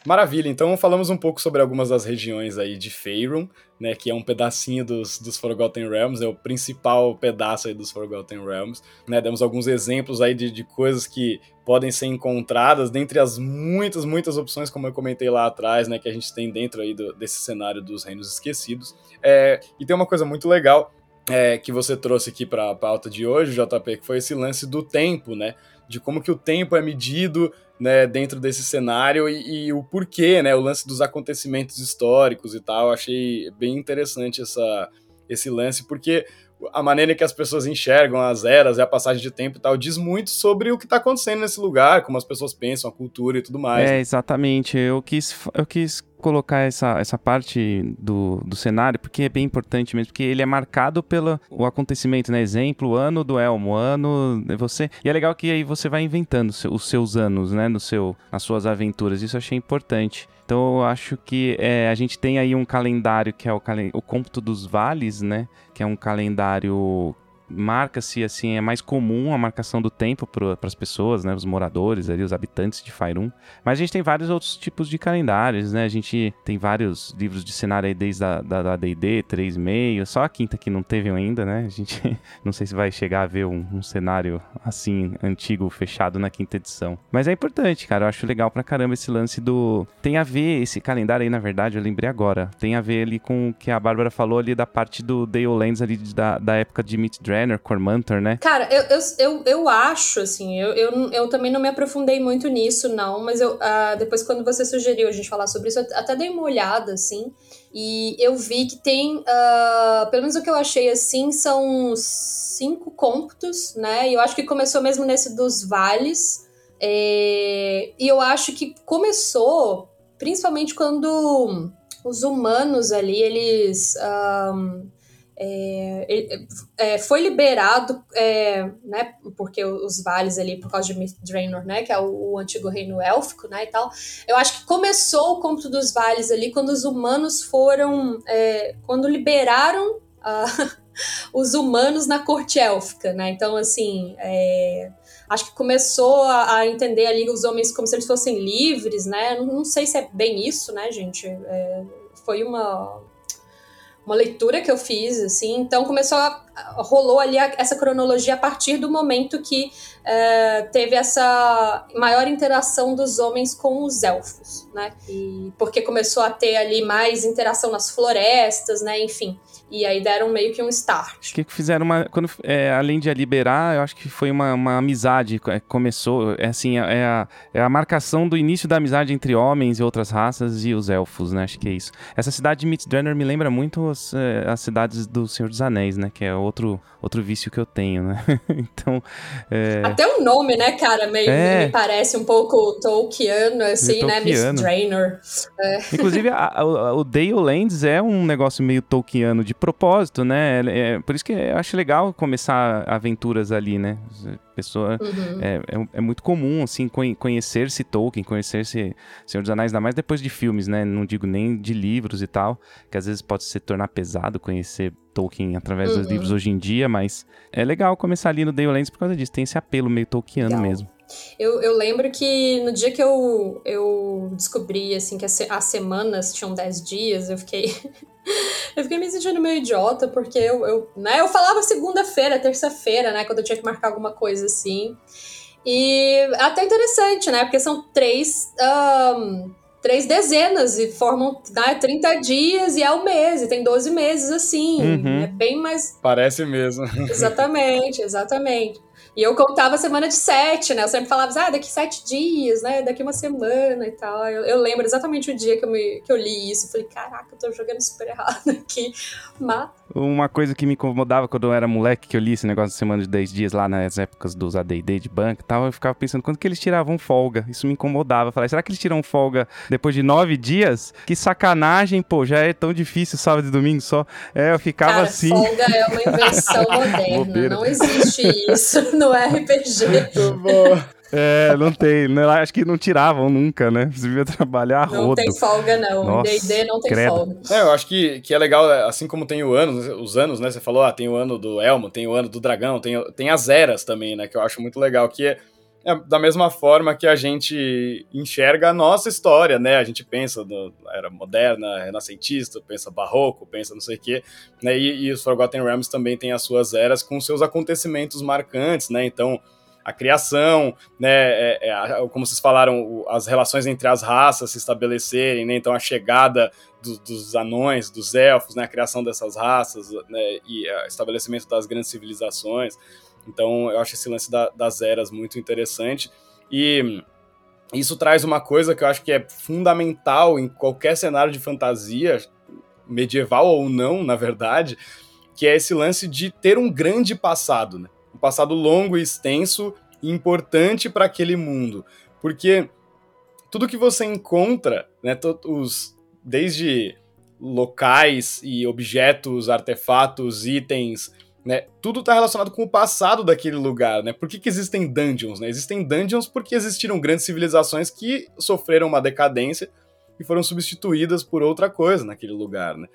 Maravilha, então falamos um pouco sobre algumas das regiões aí de Faerun, né, que é um pedacinho dos, dos Forgotten Realms, é o principal pedaço aí dos Forgotten Realms, né, demos alguns exemplos aí de, de coisas que podem ser encontradas dentre as muitas, muitas opções, como eu comentei lá atrás, né, que a gente tem dentro aí do, desse cenário dos Reinos Esquecidos, é, e tem uma coisa muito legal é, que você trouxe aqui para a pauta de hoje, JP, que foi esse lance do tempo, né, de como que o tempo é medido né, dentro desse cenário e, e, o porquê, né, o lance dos acontecimentos históricos e tal. Eu achei bem interessante essa, esse lance, porque a maneira que as pessoas enxergam as eras e a passagem de tempo e tal diz muito sobre o que está acontecendo nesse lugar, como as pessoas pensam, a cultura e tudo mais. É, exatamente. Eu quis, eu quis colocar essa, essa parte do, do cenário, porque é bem importante mesmo, porque ele é marcado pelo o acontecimento, né? Exemplo, ano do Elmo, ano você. E é legal que aí você vai inventando os seus anos, né? No seu, nas suas aventuras. Isso eu achei importante. Então eu acho que é, a gente tem aí um calendário que é o, o cômputo dos vales, né? Que é um calendário marca-se assim, é mais comum a marcação do tempo para as pessoas, né, os moradores ali, os habitantes de Faerun. Mas a gente tem vários outros tipos de calendários, né? A gente tem vários livros de cenário aí desde a da D&D 3.5, só a quinta que não teve ainda, né? A gente não sei se vai chegar a ver um, um, cenário assim antigo fechado na quinta edição. Mas é importante, cara, eu acho legal pra caramba esse lance do tem a ver esse calendário aí, na verdade, eu lembrei agora. Tem a ver ali com o que a Bárbara falou ali da parte do Dale Lands ali da, da época de Meat Dragon Brenner, Cormantor, né? Cara, eu, eu, eu, eu acho, assim, eu, eu, eu também não me aprofundei muito nisso, não, mas eu uh, depois quando você sugeriu a gente falar sobre isso, eu até dei uma olhada, assim, e eu vi que tem, uh, pelo menos o que eu achei, assim, são cinco cômputos, né, e eu acho que começou mesmo nesse dos vales, é, e eu acho que começou principalmente quando os humanos ali, eles... Um, é, é, foi liberado, é, né, porque os vales ali, por causa de Draenor, né, que é o, o, antigo reino élfico, né, e tal, eu acho que começou o cômputo dos vales ali quando os humanos foram, é, quando liberaram os humanos na corte élfica, né, então, assim, é, acho que começou a, a, entender ali os homens como se eles fossem livres, né, não, não sei se é bem isso, né, gente, é, foi uma uma leitura que eu fiz, assim, então começou a, rolou ali a, essa cronologia a partir do momento que é, teve essa maior interação dos homens com os elfos, né? E porque começou a ter ali mais interação nas florestas, né? Enfim. E aí deram meio que um start. O que fizeram uma. Quando, é, além de liberar, eu acho que foi uma, uma amizade. É, começou. É assim, é a, é a marcação do início da amizade entre homens e outras raças e os elfos, né? Acho que é isso. Essa cidade de Middrainer me lembra muito as, é, as cidades do Senhor dos Anéis, né? Que é outro, outro vício que eu tenho, né? então. É... Até o nome, né, cara? Meio é... me parece um pouco Tolkiano, assim, né? Miss Draenor. É. Inclusive, a, a, o Dale Lands é um negócio meio Tolkiano de propósito, né? É, por isso que eu acho legal começar aventuras ali, né? pessoa uhum. é, é, é, muito comum assim conhecer-se Tolkien, conhecer-se Senhor dos Anéis, ainda mais depois de filmes, né? Não digo nem de livros e tal, que às vezes pode se tornar pesado conhecer Tolkien através uhum. dos livros hoje em dia, mas é legal começar ali no Dale Lands por causa disso, tem esse apelo meio Tolkiano legal. mesmo. Eu, eu lembro que no dia que eu, eu descobri, assim, que as, as semanas tinham 10 dias, eu fiquei... eu fiquei me sentindo meio idiota, porque eu, eu, né, eu falava segunda-feira, terça-feira, né, quando eu tinha que marcar alguma coisa assim. E até interessante, né, porque são três... Um, três dezenas e formam né, 30 dias e é o um mês, e tem 12 meses assim. Uhum. É bem mais. Parece mesmo. Exatamente, exatamente. E eu contava semana de sete, né? Eu sempre falava, ah, daqui sete dias, né? Daqui uma semana e tal. Eu, eu lembro exatamente o dia que eu, me, que eu li isso. Falei, caraca, eu tô jogando super errado aqui. Mas... Uma coisa que me incomodava quando eu era moleque, que eu li esse negócio de semana de 10 dias lá nas épocas dos AD&D de banco e tal, eu ficava pensando, quando que eles tiravam folga? Isso me incomodava. Eu falei, será que eles tiram folga depois de nove dias? Que sacanagem, pô, já é tão difícil sábado e domingo só. É, eu ficava Cara, assim... folga é uma invenção moderna. Não existe isso no no RPG. Muito bom. É, não tem. Não, acho que não tiravam nunca, né? Você devia trabalhar Não tem folga, não. D&D não tem credo. folga. É, eu acho que, que é legal, assim como tem o ano, os anos, né? Você falou, ah, tem o ano do Elmo, tem o ano do Dragão, tem, tem as eras também, né? Que eu acho muito legal, que é, é da mesma forma que a gente enxerga a nossa história, né? A gente pensa na era moderna, renascentista, pensa barroco, pensa não sei o quê, né? E, e os Forgotten Realms também tem as suas eras com seus acontecimentos marcantes, né? Então, a criação, né, é, é, como vocês falaram, as relações entre as raças se estabelecerem, né, então a chegada do, dos anões, dos elfos, né, a criação dessas raças, né, e o estabelecimento das grandes civilizações. Então, eu acho esse lance da, das eras muito interessante. E isso traz uma coisa que eu acho que é fundamental em qualquer cenário de fantasia, medieval ou não, na verdade, que é esse lance de ter um grande passado, né? Um passado longo e extenso e importante para aquele mundo. Porque tudo que você encontra, né, os, desde locais e objetos, artefatos, itens, né? Tudo está relacionado com o passado daquele lugar, né? Por que, que existem dungeons, né? Existem dungeons porque existiram grandes civilizações que sofreram uma decadência e foram substituídas por outra coisa naquele lugar, né?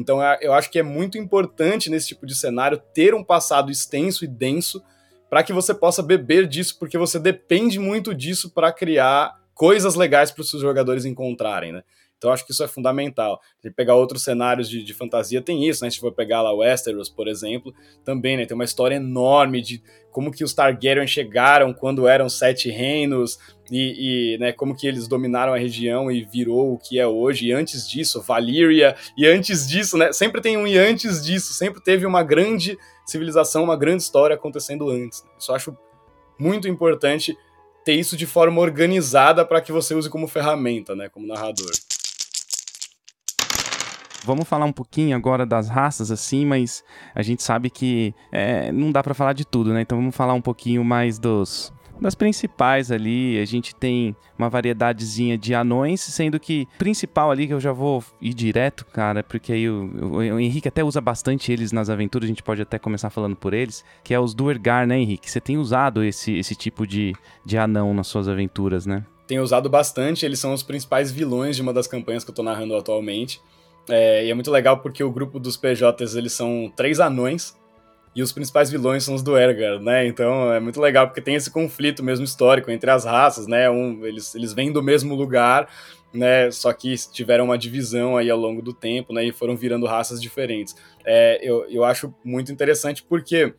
Então é, eu acho que é muito importante nesse tipo de cenário ter um passado extenso e denso para que você possa beber disso, porque você depende muito disso para criar coisas legais para os seus jogadores encontrarem, né? Então acho que isso é fundamental. Se pegar outros cenários de, de fantasia, tem isso, né? Se for pegar lá Westeros, por exemplo, também, né? Tem uma história enorme de como que os Targaryen chegaram quando eram sete reinos e, e né, como que eles dominaram a região e virou o que é hoje. E antes disso, Valyria, e antes disso, né? Sempre tem um e antes disso, sempre teve uma grande civilização, uma grande história acontecendo antes. Isso eu acho muito importante ter isso de forma organizada para que você use como ferramenta, né, como narrador. Vamos falar um pouquinho agora das raças, assim, mas a gente sabe que é, não dá para falar de tudo, né? Então vamos falar um pouquinho mais dos das principais ali. A gente tem uma variedadezinha de anões, sendo que principal ali que eu já vou ir direto, cara, porque aí o, o, o, Henrique até usa bastante eles nas aventuras, a gente pode até começar falando por eles, que é os Duergar, né, Henrique? Você tem usado esse, esse tipo de, de anão nas suas aventuras, né? Tenho usado bastante, eles são os principais vilões de uma das campanhas que eu tô narrando atualmente. É, e é muito legal porque o grupo dos PJs, eles são três anões, e os principais vilões são os do Ergar, né? Então é muito legal porque tem esse conflito mesmo histórico entre as raças, né? Um, eles, eles vêm do mesmo lugar, né? Só que tiveram uma divisão aí ao longo do tempo, né? E foram virando raças diferentes. É, eu, eu acho muito interessante porque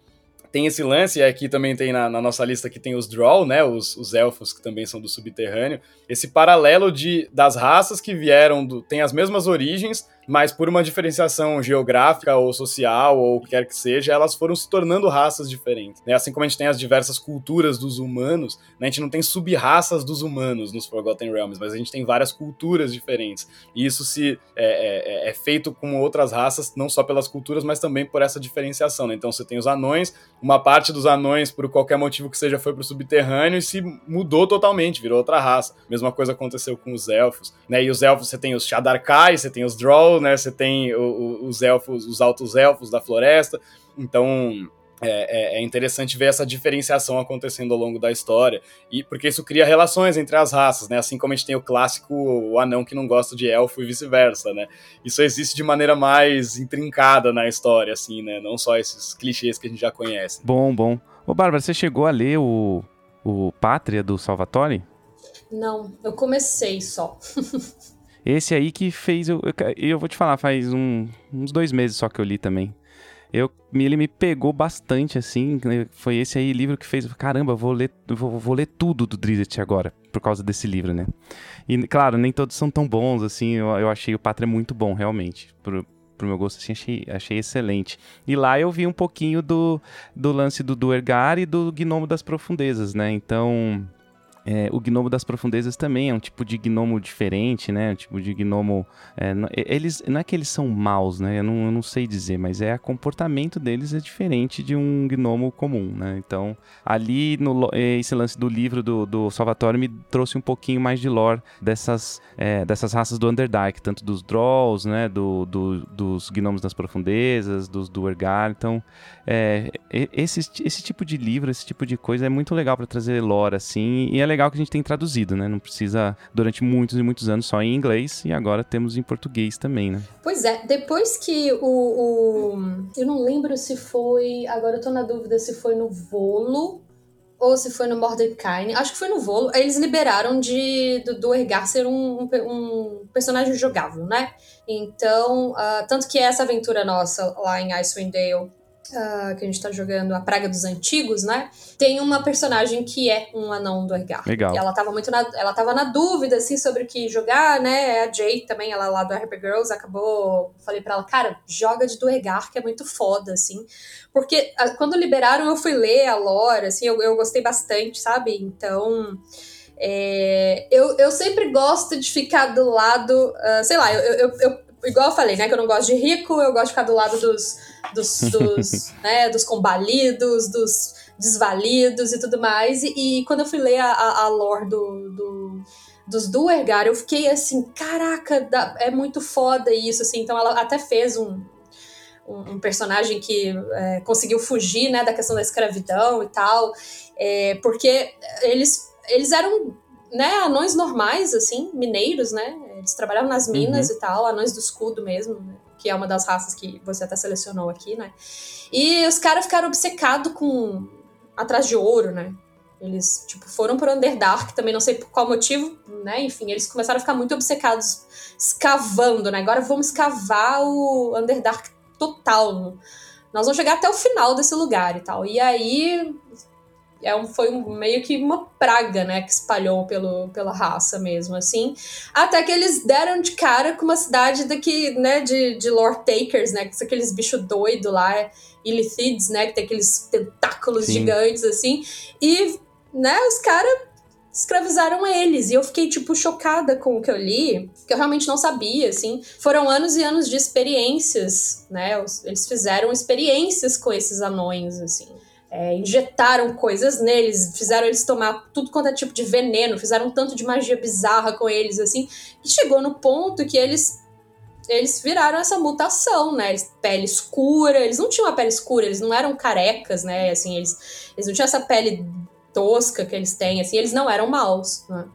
tem esse lance, e aqui também tem na, na, nossa lista que tem os Drow, né, os, os, elfos que também são do subterrâneo, esse paralelo de das raças que vieram do, tem as mesmas origens, mas por uma diferenciação geográfica ou social ou o que quer que seja, elas foram se tornando raças diferentes. Né? Assim como a gente tem as diversas culturas dos humanos, né? a gente não tem sub-raças dos humanos nos Forgotten Realms, mas a gente tem várias culturas diferentes. E isso se é, é, é feito com outras raças, não só pelas culturas, mas também por essa diferenciação. Né? Então você tem os anões, uma parte dos anões, por qualquer motivo que seja, foi para o subterrâneo e se mudou totalmente, virou outra raça. Mesma coisa aconteceu com os elfos. Né? E os elfos, você tem os Shadarkai, você tem os Drow, né? você tem os elfos, os altos elfos da floresta. Então, é, é, é, interessante ver essa diferenciação acontecendo ao longo da história, e porque isso cria relações entre as raças, né? Assim como a gente tem o clássico o anão que não gosta de elfo e vice-versa, né? Isso existe de maneira mais intrincada na história, assim, né? Não só esses clichês que a gente já conhece. Bom, bom. Ô, Bárbara, você chegou a ler o, o Pátria do Salvatore? Não, eu comecei só. Esse aí que fez. Eu, eu, eu vou te falar, faz um, uns dois meses só que eu li também eu, ele me pegou bastante, assim. Né, foi esse aí livro que fez. Caramba, vou ler, vou, vou ler tudo do Drizzt agora, por causa desse livro, né? E, claro, nem todos são tão bons, assim. Eu, eu achei o Pátria muito bom, realmente. Pro, pro meu gosto, assim, achei, achei excelente. E lá eu vi um pouquinho do, do lance do Duergar e do Gnomo das Profundezas, né? Então é, o gnomo das profundezas também é um tipo de gnomo diferente, né? Um tipo de gnomo. É, eles, não é que eles são maus, né? Eu não, eu não sei dizer, mas é o comportamento deles é diferente de um gnomo comum, né? Então, ali, no, esse lance do livro do, do Salvatore me trouxe um pouquinho mais de lore dessas, é, dessas raças do Underdark, tanto dos Drolls, né? Do, do, dos gnomos das profundezas, dos Duergar. Então, é, esse, esse tipo de livro, esse tipo de coisa é muito legal para trazer lore, assim, e é legal que a gente tem traduzido, né? Não precisa, durante muitos e muitos anos, só em inglês, e agora temos em português também, né? Pois é, depois que o, o... eu não lembro se foi, agora eu tô na dúvida se foi no Volo ou se foi no Mordecai, acho que foi no Volo, eles liberaram de, do, do Ergar ser um, um, um, personagem jogável, né? Então, uh, tanto que essa aventura nossa lá em Icewind Dale Uh, que a gente tá jogando, a Praga dos Antigos, né? Tem uma personagem que é um anão do Edgar. Legal. E ela tava muito na, ela tava na dúvida, assim, sobre o que jogar, né? A Jay também, ela lá do RP Girls, acabou. Falei pra ela, cara, joga de Duergar, que é muito foda, assim. Porque a, quando liberaram, eu fui ler a lore, assim, eu, eu gostei bastante, sabe? Então. É, eu, eu sempre gosto de ficar do lado, uh, sei lá, eu, eu, eu, igual eu falei, né, que eu não gosto de rico, eu gosto de ficar do lado dos, dos, dos, né, dos combalidos, dos desvalidos e tudo mais. E, e quando eu fui ler a, a, a lore do, do, dos Duergar, eu fiquei assim, caraca, é muito foda isso, assim. Então ela até fez um, um, um personagem que é, conseguiu fugir, né, da questão da escravidão e tal, é, porque eles, eles eram né, anões normais, assim, mineiros, né? Eles trabalhavam nas minas uhum. e tal, anões do escudo mesmo, né? Que é uma das raças que você até selecionou aqui, né? E os caras ficaram obcecados com. atrás de ouro, né? Eles, tipo, foram pro Underdark, também não sei por qual motivo, né? Enfim, eles começaram a ficar muito obcecados, escavando, né? Agora vamos escavar o Underdark total. Nós vamos chegar até o final desse lugar e tal. E aí é um, foi um, meio que uma praga, né, que espalhou pelo, pela raça mesmo, assim. Até que eles deram de cara com uma cidade daqui, né, de, de Lord Takers, né, que são aqueles bichos doidos lá, Illithids, né, que tem aqueles tentáculos Sim. gigantes, assim. E, né, os caras escravizaram eles. E eu fiquei, tipo, chocada com o que eu li, que eu realmente não sabia, assim. Foram anos e anos de experiências, né? Eles fizeram experiências com esses anões, assim é, injetaram coisas neles, fizeram eles tomar tudo quanto é tipo de veneno, fizeram um tanto de magia bizarra com eles, assim, que chegou no ponto que eles eles viraram essa mutação, né? Pele escura, eles não tinham a pele escura, eles não eram carecas, né? Assim, eles, eles não tinham essa pele tosca que eles têm, assim, eles não eram maus, né?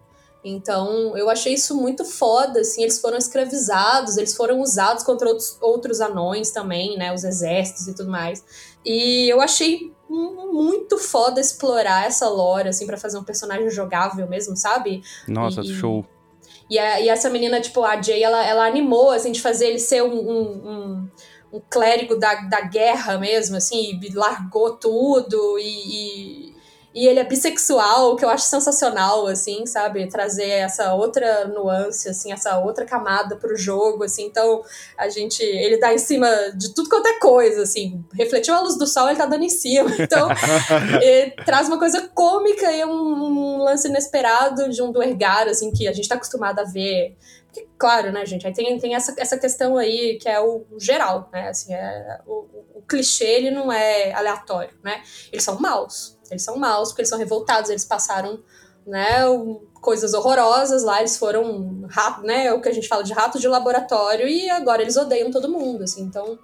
Então, eu achei isso muito foda, assim, eles foram escravizados, eles foram usados contra outros, outros anões também, né, os exércitos e tudo mais. E eu achei muito foda explorar essa lore, assim, para fazer um personagem jogável mesmo, sabe? Nossa, e, show. E, a, e, essa menina, tipo, a Jay, ela, ela animou, assim, de fazer ele ser um, um, um, um clérigo da, da guerra mesmo, assim, e largou tudo e, e ele é bissexual, que eu acho sensacional, assim, sabe? Trazer essa outra nuance, assim, essa outra camada pro jogo, assim. Então, a gente, ele dá em cima de tudo quanto é coisa, assim. Refletiu a luz do sol, ele tá dando em cima. Então, traz uma coisa cômica e um, um, lance inesperado de um Duergar, assim, que a gente tá acostumado a ver claro, né, gente, aí tem, tem essa, essa questão aí que é o, geral, né, assim, é, o, o, clichê, ele não é aleatório, né, eles são maus, eles são maus porque eles são revoltados, eles passaram, né, coisas horrorosas lá, eles foram, rato, né, o que a gente fala de rato de laboratório e agora eles odeiam todo mundo, assim, então,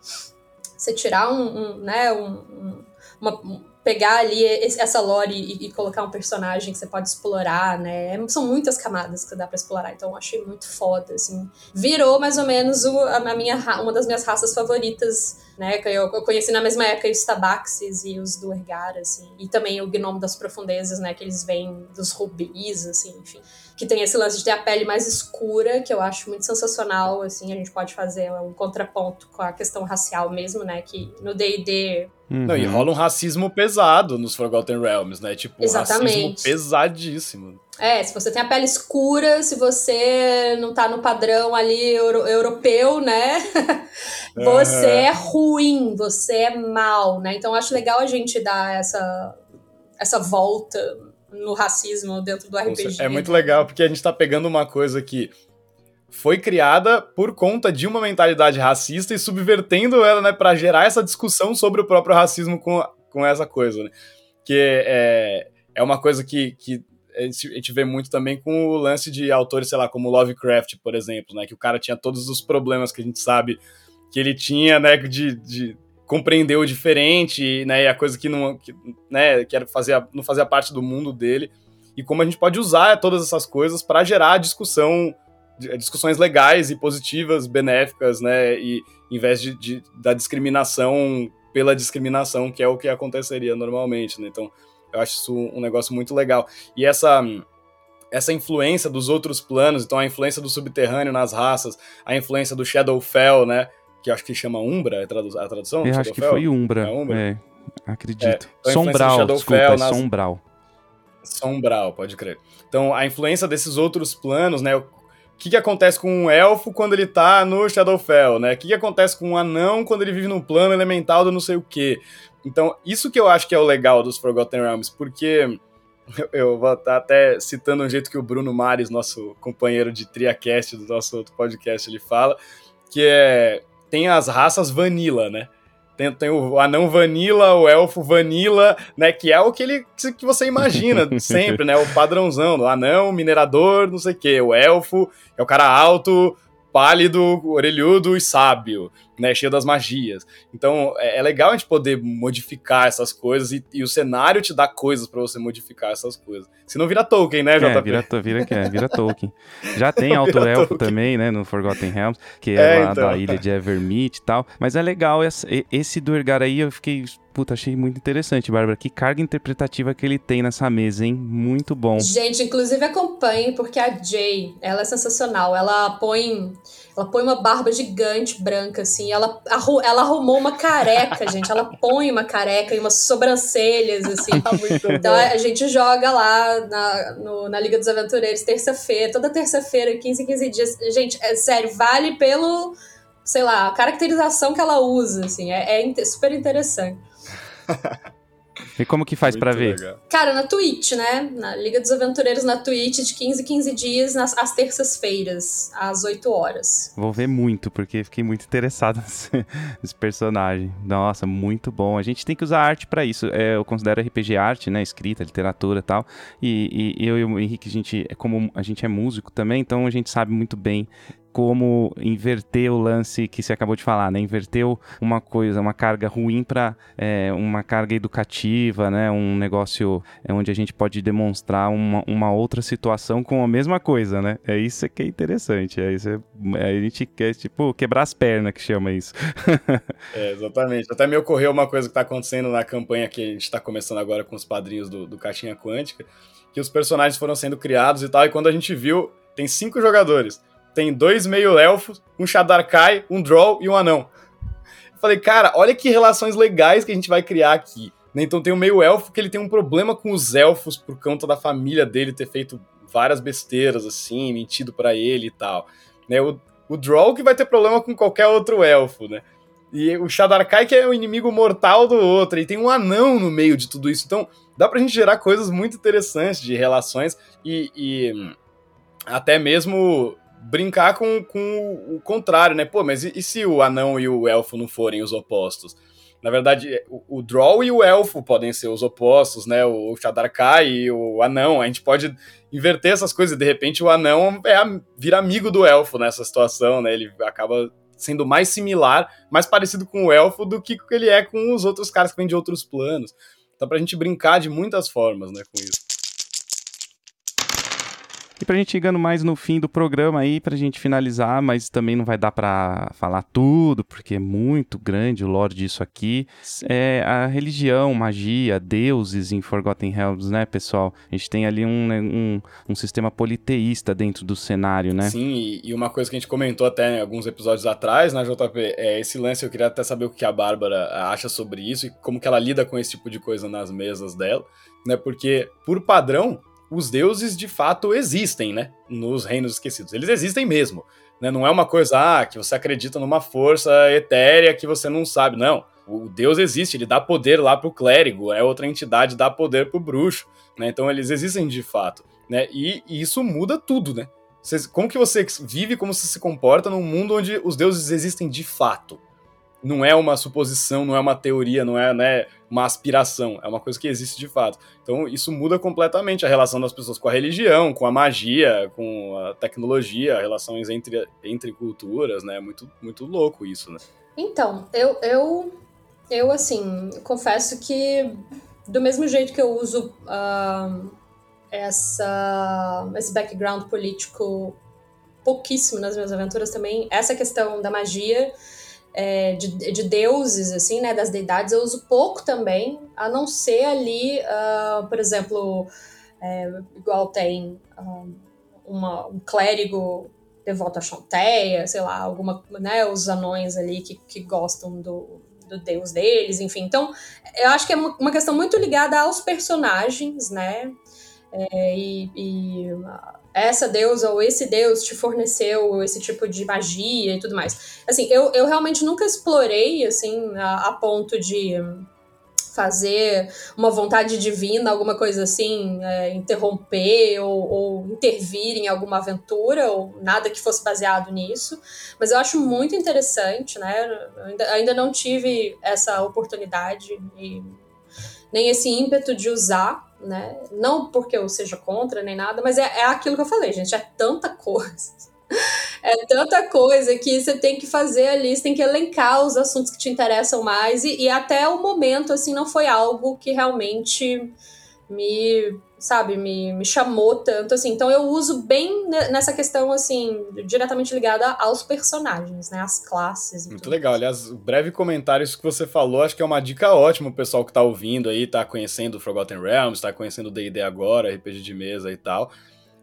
você tirar um, um né, um uma, pegar ali essa lore e, e, colocar um personagem que você pode explorar, né? São muitas camadas que dá para explorar, então eu achei muito foda, assim. Virou mais ou menos o, a minha, uma das minhas raças favoritas, né? Que eu, eu conheci na mesma época os Tabaxis e os Duergar, assim. E também o Gnomo das Profundezas, né? Que eles vêm dos rubis, assim, enfim que tem esse lance de ter a pele mais escura, que eu acho muito sensacional, assim, a gente pode fazer um contraponto com a questão racial mesmo, né, que no D&D... Uhum. Não, e rola um racismo pesado nos Forgotten Realms, né, tipo, Exatamente. um racismo pesadíssimo. É, se você tem a pele escura, se você não tá no padrão ali euro, europeu, né? você uhum. é ruim, você é mal, né? Então acho legal a gente dar essa, essa volta no racismo dentro do RPG. É muito legal, porque a gente tá pegando uma coisa que foi criada por conta de uma mentalidade racista e subvertendo ela, né, para gerar essa discussão sobre o próprio racismo com, com essa coisa, né? Que é, é uma coisa que, que a gente vê muito também com o lance de autores, sei lá, como Lovecraft, por exemplo, né? Que o cara tinha todos os problemas que a gente sabe que ele tinha, né? De, de compreender o diferente, né, e a coisa que não, que, né, que era fazer, não fazia parte do mundo dele, e como a gente pode usar todas essas coisas para gerar discussão, discussões legais e positivas, benéficas, né, e em vez de, de, da discriminação pela discriminação, que é o que aconteceria normalmente, né, então eu acho isso um negócio muito legal. E essa essa influência dos outros planos, então a influência do subterrâneo nas raças, a influência do Shadowfell, né, que acho que chama Umbra, é a, tradução? Eu acho que foi Umbra. É, Umbra? é acredito. É, Sombral, desculpa, é nas... Sombral. Sombral, pode crer. Então, a influência desses outros planos, né? O que, que acontece com um elfo quando ele tá no Shadowfell, né? O que, que acontece com um anão quando ele vive num plano elemental do não sei o quê. Então, isso que eu acho que é o legal dos Forgotten Realms, porque eu vou estar até citando um jeito que o Bruno Mares, nosso companheiro de TriaCast do nosso outro podcast, ele fala, que é tem as raças vanilla, né? Tem, tem, o anão vanilla, o elfo vanilla, né? Que é o que ele que você imagina sempre, né? O padrãozão do anão, minerador, não sei o quê. O elfo é o cara alto, pálido, orelhudo e sábio, né, cheio das magias. Então é, é legal a gente poder modificar essas coisas e, e o cenário te dá coisas para você modificar essas coisas. Se não vira Tolkien, né, JP? É, vira, vira, é, vira Tolkien. Já tem Alto Elfo também, né, no Forgotten Realms, que é, é lá então. da ilha de Evermeet e tal. Mas é legal, esse, esse do Ergar aí eu fiquei Puta, achei muito interessante, Bárbara. Que carga interpretativa que ele tem nessa mesa, hein? Muito bom. Gente, inclusive acompanhe, porque a Jay, ela é sensacional. Ela põe. Ela põe uma barba gigante branca, assim. Ela, ela arrumou uma careca, gente. Ela põe uma careca e umas sobrancelhas, assim. Tá então a gente joga lá na, no, na Liga dos Aventureiros, terça-feira, toda terça-feira, 15, 15 dias. Gente, é sério, vale pelo, sei lá, a caracterização que ela usa, assim. É, é super interessante. E como que faz para ver? Legal. Cara, na Twitch, né? Na Liga dos Aventureiros na Twitch, de 15 15 dias, nas, às terças-feiras, às 8 horas. Vou ver muito, porque fiquei muito interessado nesse, personagem. Nossa, muito bom. A gente tem que usar arte para isso. É, eu considero RPG arte, né? Escrita, literatura e tal. E, e eu e o Henrique, a gente, é como a gente é músico também, então a gente sabe muito bem como inverter o lance que você acabou de falar, né? Inverteu uma coisa, uma carga ruim para é, uma carga educativa, né? Um negócio é, onde a gente pode demonstrar uma, uma outra situação com a mesma coisa, né? É isso que é interessante. É isso, é, a gente quer, tipo, quebrar as pernas, que chama isso. é, exatamente. Até me ocorreu uma coisa que está acontecendo na campanha que a gente está começando agora com os padrinhos do, do Caixinha Quântica, que os personagens foram sendo criados e tal, e quando a gente viu, tem cinco jogadores tem dois meio-elfos, um Shadarkai, um Drow e um anão. Falei, cara, olha que relações legais que a gente vai criar aqui. Né? Então tem o meio elfo que ele tem um problema com os elfos por conta da família dele ter feito várias besteiras, assim, mentido para ele e tal. Né? O, o Droll que vai ter problema com qualquer outro elfo, né? E o Shadarkai que é o inimigo mortal do outro, e tem um anão no meio de tudo isso. Então dá pra gente gerar coisas muito interessantes de relações e, e até mesmo brincar com, com o contrário, né? Pô, mas e, e, se o anão e o elfo não forem os opostos? Na verdade, o, o e o elfo podem ser os opostos, né? O Shadarkai e o anão. A gente pode inverter essas coisas. De repente, o anão é, vira amigo do elfo nessa situação, né? Ele acaba sendo mais similar, mais parecido com o elfo do que ele é com os outros caras que vêm de outros planos. Dá pra gente brincar de muitas formas, né, com isso. E pra gente chegando mais no fim do programa aí, pra gente finalizar, mas também não vai dar pra falar tudo, porque é muito grande o lore disso aqui. É a religião, magia, deuses em Forgotten Realms, né, pessoal? A gente tem ali um, né, um, um sistema politeísta dentro do cenário, né? Sim, e, e, uma coisa que a gente comentou até em alguns episódios atrás, né, JP, é esse lance, eu queria até saber o que a Bárbara acha sobre isso e como que ela lida com esse tipo de coisa nas mesas dela, né, porque, por padrão, os deuses de fato existem, né? Nos reinos esquecidos. Eles existem mesmo. Né? Não é uma coisa ah, que você acredita numa força etérea que você não sabe. Não. O Deus existe, ele dá poder lá pro clérigo, é outra entidade dá poder pro bruxo. Né? Então eles existem de fato. Né? E, e isso muda tudo, né? como que você vive, como você se comporta num mundo onde os deuses existem de fato? não é uma suposição, não é uma teoria, não é né, uma aspiração, é uma coisa que existe de fato. Então isso muda completamente a relação das pessoas com a religião, com a magia, com a tecnologia, relações entre, entre culturas, né? É muito, muito louco isso, né? Então, eu, eu, eu assim, confesso que do mesmo jeito que eu uso uh, essa, esse background político pouquíssimo nas minhas aventuras também, essa questão da magia é, de, de, deuses, assim, né, das deidades, eu uso pouco também, a não ser ali, uh, por exemplo, é, igual tem um, uma, um clérigo devoto a Chanteia, sei lá, alguma, né, os anões ali que, que gostam do, do deus deles, enfim. Então, eu acho que é uma questão muito ligada aos personagens, né, é, e, e essa deusa ou esse deus te forneceu esse tipo de magia e tudo mais. Assim, eu, eu realmente nunca explorei, assim, a, a ponto de fazer uma vontade divina, alguma coisa assim, é, interromper ou, ou, intervir em alguma aventura, ou nada que fosse baseado nisso. Mas eu acho muito interessante, né? Ainda, ainda não tive essa oportunidade e nem esse ímpeto de usar né? Não porque eu seja contra nem nada, mas é, é aquilo que eu falei, gente, é tanta coisa. É tanta coisa que você tem que fazer ali, você tem que elencar os assuntos que te interessam mais, e, e até o momento, assim, não foi algo que realmente me sabe, me, me chamou tanto, assim. Então eu uso bem nessa questão, assim, diretamente ligada aos personagens, né? As classes. Muito legal. Aliás, o breve comentário isso que você falou, acho que é uma dica ótima o pessoal que tá ouvindo aí, tá conhecendo o Forgotten Realms, tá conhecendo o D&D agora, RPG de mesa e tal.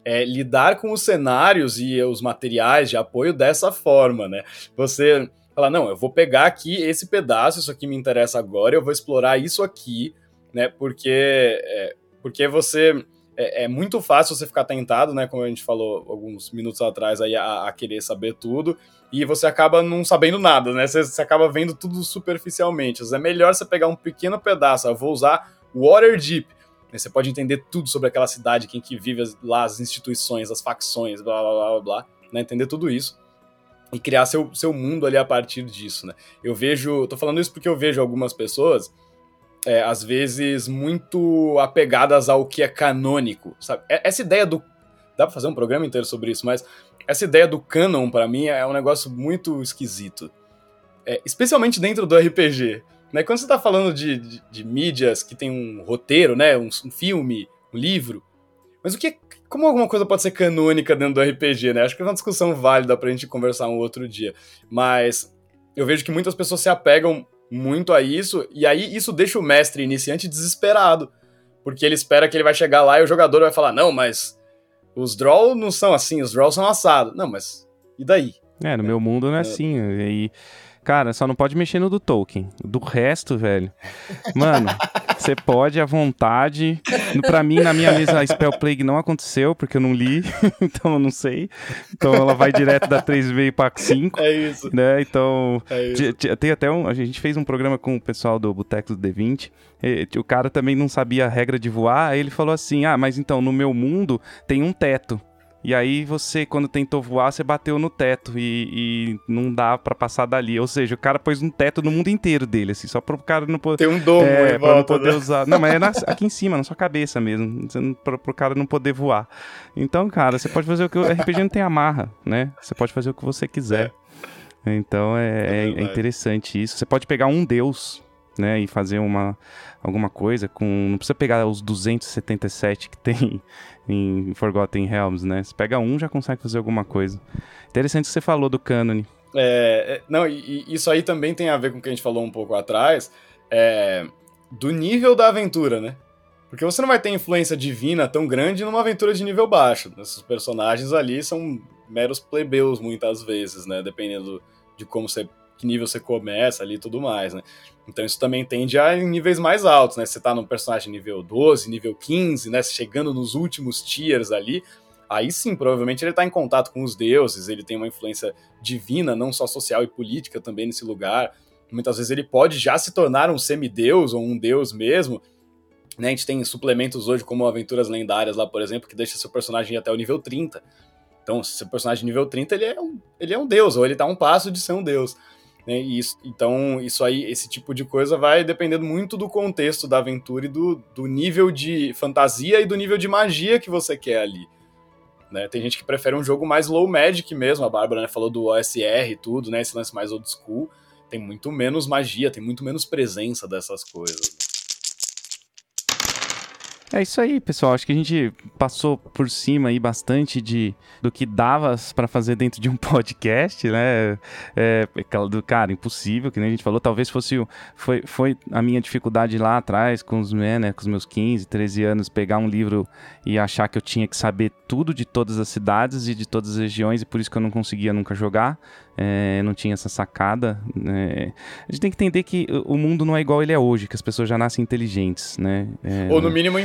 É lidar com os cenários e os materiais de apoio dessa forma, né? Você fala, não, eu vou pegar aqui esse pedaço, isso aqui me interessa agora, eu vou explorar isso aqui, né? Porque é, porque você é, é, muito fácil você ficar tentado, né? Como a gente falou alguns minutos atrás aí, a, a querer saber tudo, e você acaba não sabendo nada, né? Você, você acaba vendo tudo superficialmente. É melhor você pegar um pequeno pedaço. Eu vou usar Waterdeep. Né? Você pode entender tudo sobre aquela cidade, quem que vive lá, as instituições, as facções, blá blá blá blá, blá né? Entender tudo isso e criar seu, seu mundo ali a partir disso, né? Eu vejo, tô falando isso porque eu vejo algumas pessoas é, às vezes, muito apegadas ao que é canônico, sabe? Essa ideia do. Dá pra fazer um programa inteiro sobre isso, mas essa ideia do canon, para mim, é um negócio muito esquisito. É, especialmente dentro do RPG. Né? Quando você tá falando de, de, de mídias que tem um roteiro, né? Um, um, filme, um livro. Mas o que. Como alguma coisa pode ser canônica dentro do RPG, né? Acho que é uma discussão válida pra gente conversar um outro dia. Mas eu vejo que muitas pessoas se apegam muito a isso, e aí isso deixa o mestre iniciante desesperado, porque ele espera que ele vai chegar lá e o jogador vai falar: "Não, mas os draw não são assim, os draws são assados". Não, mas e daí? É, no é. meu mundo não é, é. assim, e Cara, só não pode mexer no do Tolkien. Do resto, velho. Mano, você pode à vontade. Pra mim, na minha mesa, a Spell Plague não aconteceu, porque eu não li, então eu não sei. Então ela vai direto da 3V para 5. É isso. Né? Então, é isso. tem até um. A gente fez um programa com o pessoal do Boteco do D20. o cara também não sabia a regra de voar. Aí ele falou assim: Ah, mas então, no meu mundo tem um teto. E aí você, quando tentou voar, você bateu no teto e, e não dá para passar dali. Ou seja, o cara pôs um teto no mundo inteiro dele, assim, só pro cara não poder. Tem um domo, é, pra volta, não poder né? usar. Não, mas é na, aqui em cima, na sua cabeça mesmo. Pra, pro cara não poder voar. Então, cara, você pode fazer o que. O RPG não tem amarra, né? Você pode fazer o que você quiser. É. Então é, é, é interessante isso. Você pode pegar um deus, né, e fazer uma alguma coisa com não precisa pegar os 277 que tem em Forgotten Realms, né? Você pega um, já consegue fazer alguma coisa. Interessante que você falou do cânone. É, é, não, e, e, isso aí também tem a ver com o que a gente falou um pouco atrás, é, do nível da aventura, né? Porque você não vai ter influência divina tão grande numa aventura de nível baixo. Esses personagens ali são meros plebeus muitas vezes, né? Dependendo de como você que nível você começa ali e tudo mais, né? Então isso também tende a níveis mais altos, né? Você tá num personagem nível 12, nível 15, né? Chegando nos últimos tiers ali, aí sim, provavelmente ele tá em contato com os deuses, ele tem uma influência divina, não só social e política também nesse lugar. Muitas vezes ele pode já se tornar um semideus ou um deus mesmo. Né? A gente tem suplementos hoje, como Aventuras Lendárias lá, por exemplo, que deixa seu personagem ir até o nível 30. Então, se seu personagem nível 30, ele é um, ele é um deus, ou ele tá um passo de ser um deus. Né? Isso, então, isso aí, esse tipo de coisa vai dependendo muito do contexto da aventura e do, do nível de fantasia e do nível de magia que você quer ali. Né? Tem gente que prefere um jogo mais low magic mesmo, a Bárbara né, falou do OSR e tudo, né? Esse lance mais old school. Tem muito menos magia, tem muito menos presença dessas coisas. É isso aí, pessoal. Acho que a gente passou por cima aí bastante de do que dava para fazer dentro de um podcast, né? É, do cara, impossível, que nem a gente falou. Talvez fosse foi, foi a minha dificuldade lá atrás, com os, né, com os meus 15, 13 anos, pegar um livro e achar que eu tinha que saber tudo de todas as cidades e de todas as regiões, e por isso que eu não conseguia nunca jogar é, não tinha essa sacada. Né? A gente tem que entender que o mundo não é igual ele é hoje, que as pessoas já nascem inteligentes, né? É, Ou no mínimo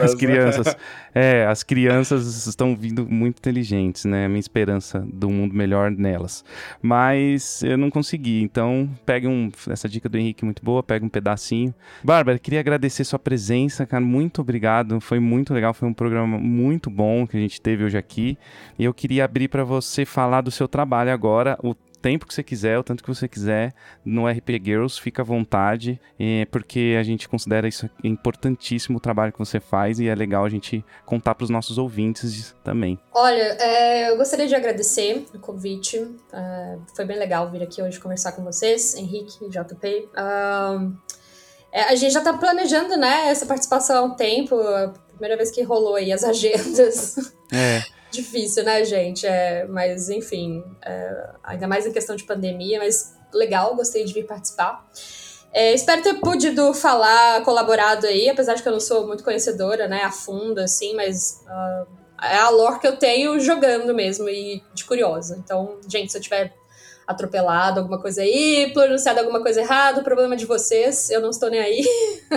É, as crianças, é, as crianças estão vindo muito inteligentes, né? A minha esperança do mundo melhor nelas. Mas eu não consegui, então pegue um, essa dica do Henrique muito boa, pega um pedacinho. Bárbara, queria agradecer sua presença, cara, muito obrigado, foi muito legal, foi um programa muito bom que a gente teve hoje aqui. E eu queria abrir para você falar do seu trabalho agora, o tempo que você quiser, o tanto que você quiser, no RP Girls, fica à vontade, é, porque a gente considera isso importantíssimo o trabalho que você faz e é legal a gente contar para os nossos ouvintes também. Olha, é, eu gostaria de agradecer o convite, é, foi bem legal vir aqui hoje conversar com vocês, Henrique e JP. É, a gente já está planejando, né, essa participação há um tempo, a primeira vez que rolou aí as agendas. É difícil, né, gente? É, mas, enfim, é, ainda mais em questão de pandemia, mas legal, gostei de vir participar. É, espero ter podido falar, colaborado aí, apesar de que eu não sou muito conhecedora, né, a fundo, assim, mas uh, é a lore que eu tenho jogando mesmo e de curiosa. Então, gente, se eu tiver atropelado alguma coisa aí, pronunciado alguma coisa errada, o problema é de vocês, eu não estou nem aí. uh,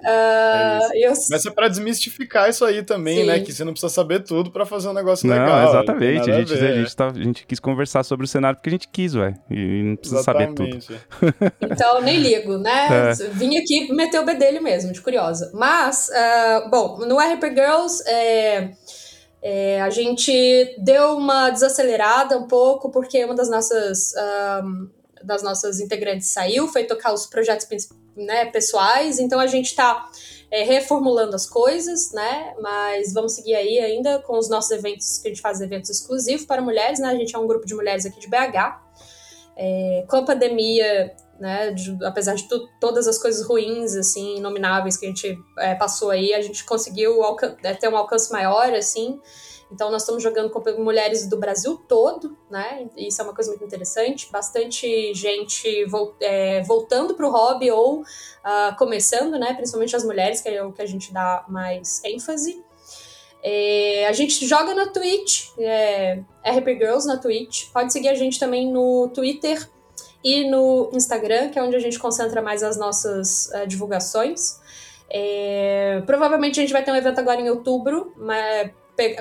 é eu... Mas é para desmistificar isso aí também, né? Sim. né? Que você não precisa saber tudo para fazer um negócio não, legal. Exatamente. A, gente, a, a, gente tá, a gente quis conversar sobre o cenário porque a gente quis, ué. E não precisa exatamente. saber tudo. Então, nem ligo, né? É. Vim aqui meter o bedelho mesmo, de curiosa. Mas, uh, bom, no RP Girls, é é, a gente deu uma desacelerada um pouco, porque uma das nossas, um, das nossas integrantes saiu, foi tocar os projetos né, pessoais, então a gente está é, reformulando as coisas, né? Mas vamos seguir aí ainda com os nossos eventos, que a gente faz eventos exclusivos para mulheres, né? A gente é um grupo de mulheres aqui de BH. É, com a pandemia, né, de, apesar de tu, todas as coisas ruins, assim, inomináveis que a gente é, passou aí, a gente conseguiu é, ter um alcance maior, assim, então nós estamos jogando com mulheres do Brasil todo, né, isso é uma coisa muito interessante, bastante gente é, voltando para o hobby ou uh, começando, né, principalmente as mulheres, que é o que a gente dá mais ênfase, é, a gente joga na Twitch, é, RP Girls na Twitch. Pode seguir a gente também no Twitter, e no Instagram, que é onde a gente concentra mais as nossas uh, divulgações. É, provavelmente a gente vai ter um evento agora em outubro, mas,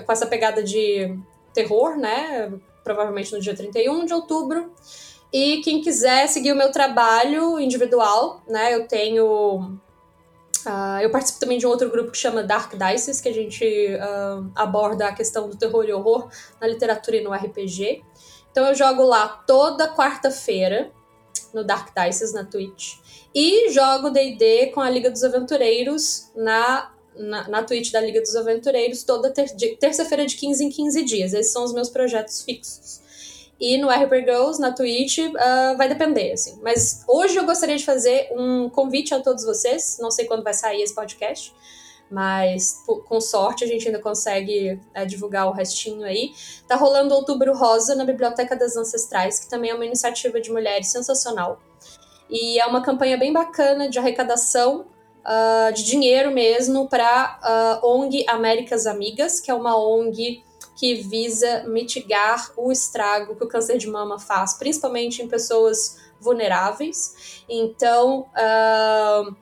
com essa pegada de terror, né? Provavelmente no dia 31 de outubro. E quem quiser seguir o meu trabalho individual, né? Eu tenho. Uh, eu participo também de um outro grupo que chama Dark Dices, que a gente uh, aborda a questão do terror e horror na literatura e no RPG. Então eu jogo lá toda quarta-feira no Dark Dices na Twitch. E jogo DD com a Liga dos Aventureiros na, na, na Twitch da Liga dos Aventureiros toda ter, terça-feira de 15 em 15 dias. Esses são os meus projetos fixos. E no RP Girls, na Twitch, uh, vai depender, assim. Mas hoje eu gostaria de fazer um convite a todos vocês. Não sei quando vai sair esse podcast mas com sorte a gente ainda consegue é, divulgar o restinho aí. Tá rolando Outubro Rosa na Biblioteca das Ancestrais, que também é uma iniciativa de mulheres sensacional. E é uma campanha bem bacana de arrecadação uh, de dinheiro mesmo para uh, ONG Américas Amigas, que é uma ONG que visa mitigar o estrago que o câncer de mama faz, principalmente em pessoas vulneráveis. Então, uh,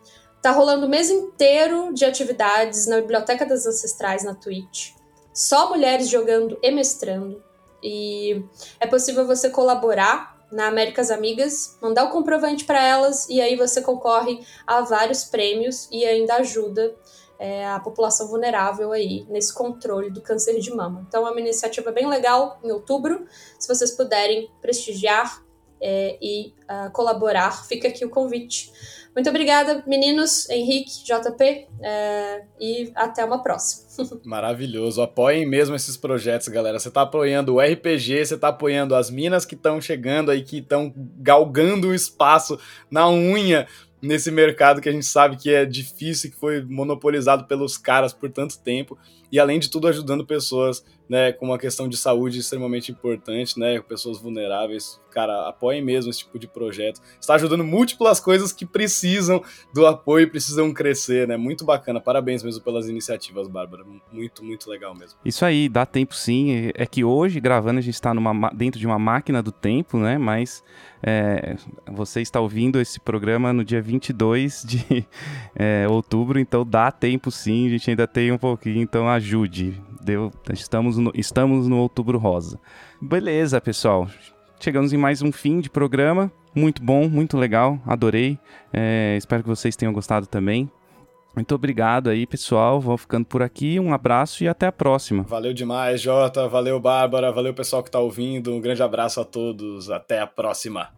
Tá rolando o mês inteiro de atividades na Biblioteca das Ancestrais na Twitch. Só mulheres jogando e mestrando. E é possível você colaborar na Américas Amigas, mandar o comprovante para elas e aí você concorre a vários prêmios e ainda ajuda é, a população vulnerável aí nesse controle do câncer de mama. Então é uma iniciativa bem legal em outubro. Se vocês puderem prestigiar é, e uh, colaborar, fica aqui o convite. Muito obrigada, meninos, Henrique, JP, é, e até uma próxima. Maravilhoso. Apoiem mesmo esses projetos, galera. Você está apoiando o RPG, você está apoiando as minas que estão chegando aí, que estão galgando o espaço na unha nesse mercado que a gente sabe que é difícil, que foi monopolizado pelos caras por tanto tempo, e além de tudo ajudando pessoas né, com uma questão de saúde extremamente importante, né, pessoas vulneráveis, cara, apoiem mesmo esse tipo de projeto. Está ajudando múltiplas coisas que precisam do apoio precisam crescer, né? Muito bacana. Parabéns mesmo pelas iniciativas, Bárbara. Muito, muito legal mesmo. Isso aí, dá tempo sim. É que hoje, gravando, a gente está numa, dentro de uma máquina do tempo, né? Mas é, você está ouvindo esse programa no dia 22 de é, outubro, então dá tempo sim. A gente ainda tem um pouquinho, então ajude. Deu, estamos, no, estamos no Outubro Rosa. Beleza, pessoal. Chegamos em mais um fim de programa. Muito bom, muito legal. Adorei. É, espero que vocês tenham gostado também. Muito obrigado aí, pessoal. Vou ficando por aqui. Um abraço e até a próxima. Valeu demais, Jota. Valeu, Bárbara. Valeu, pessoal que está ouvindo. Um grande abraço a todos. Até a próxima.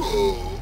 Oh!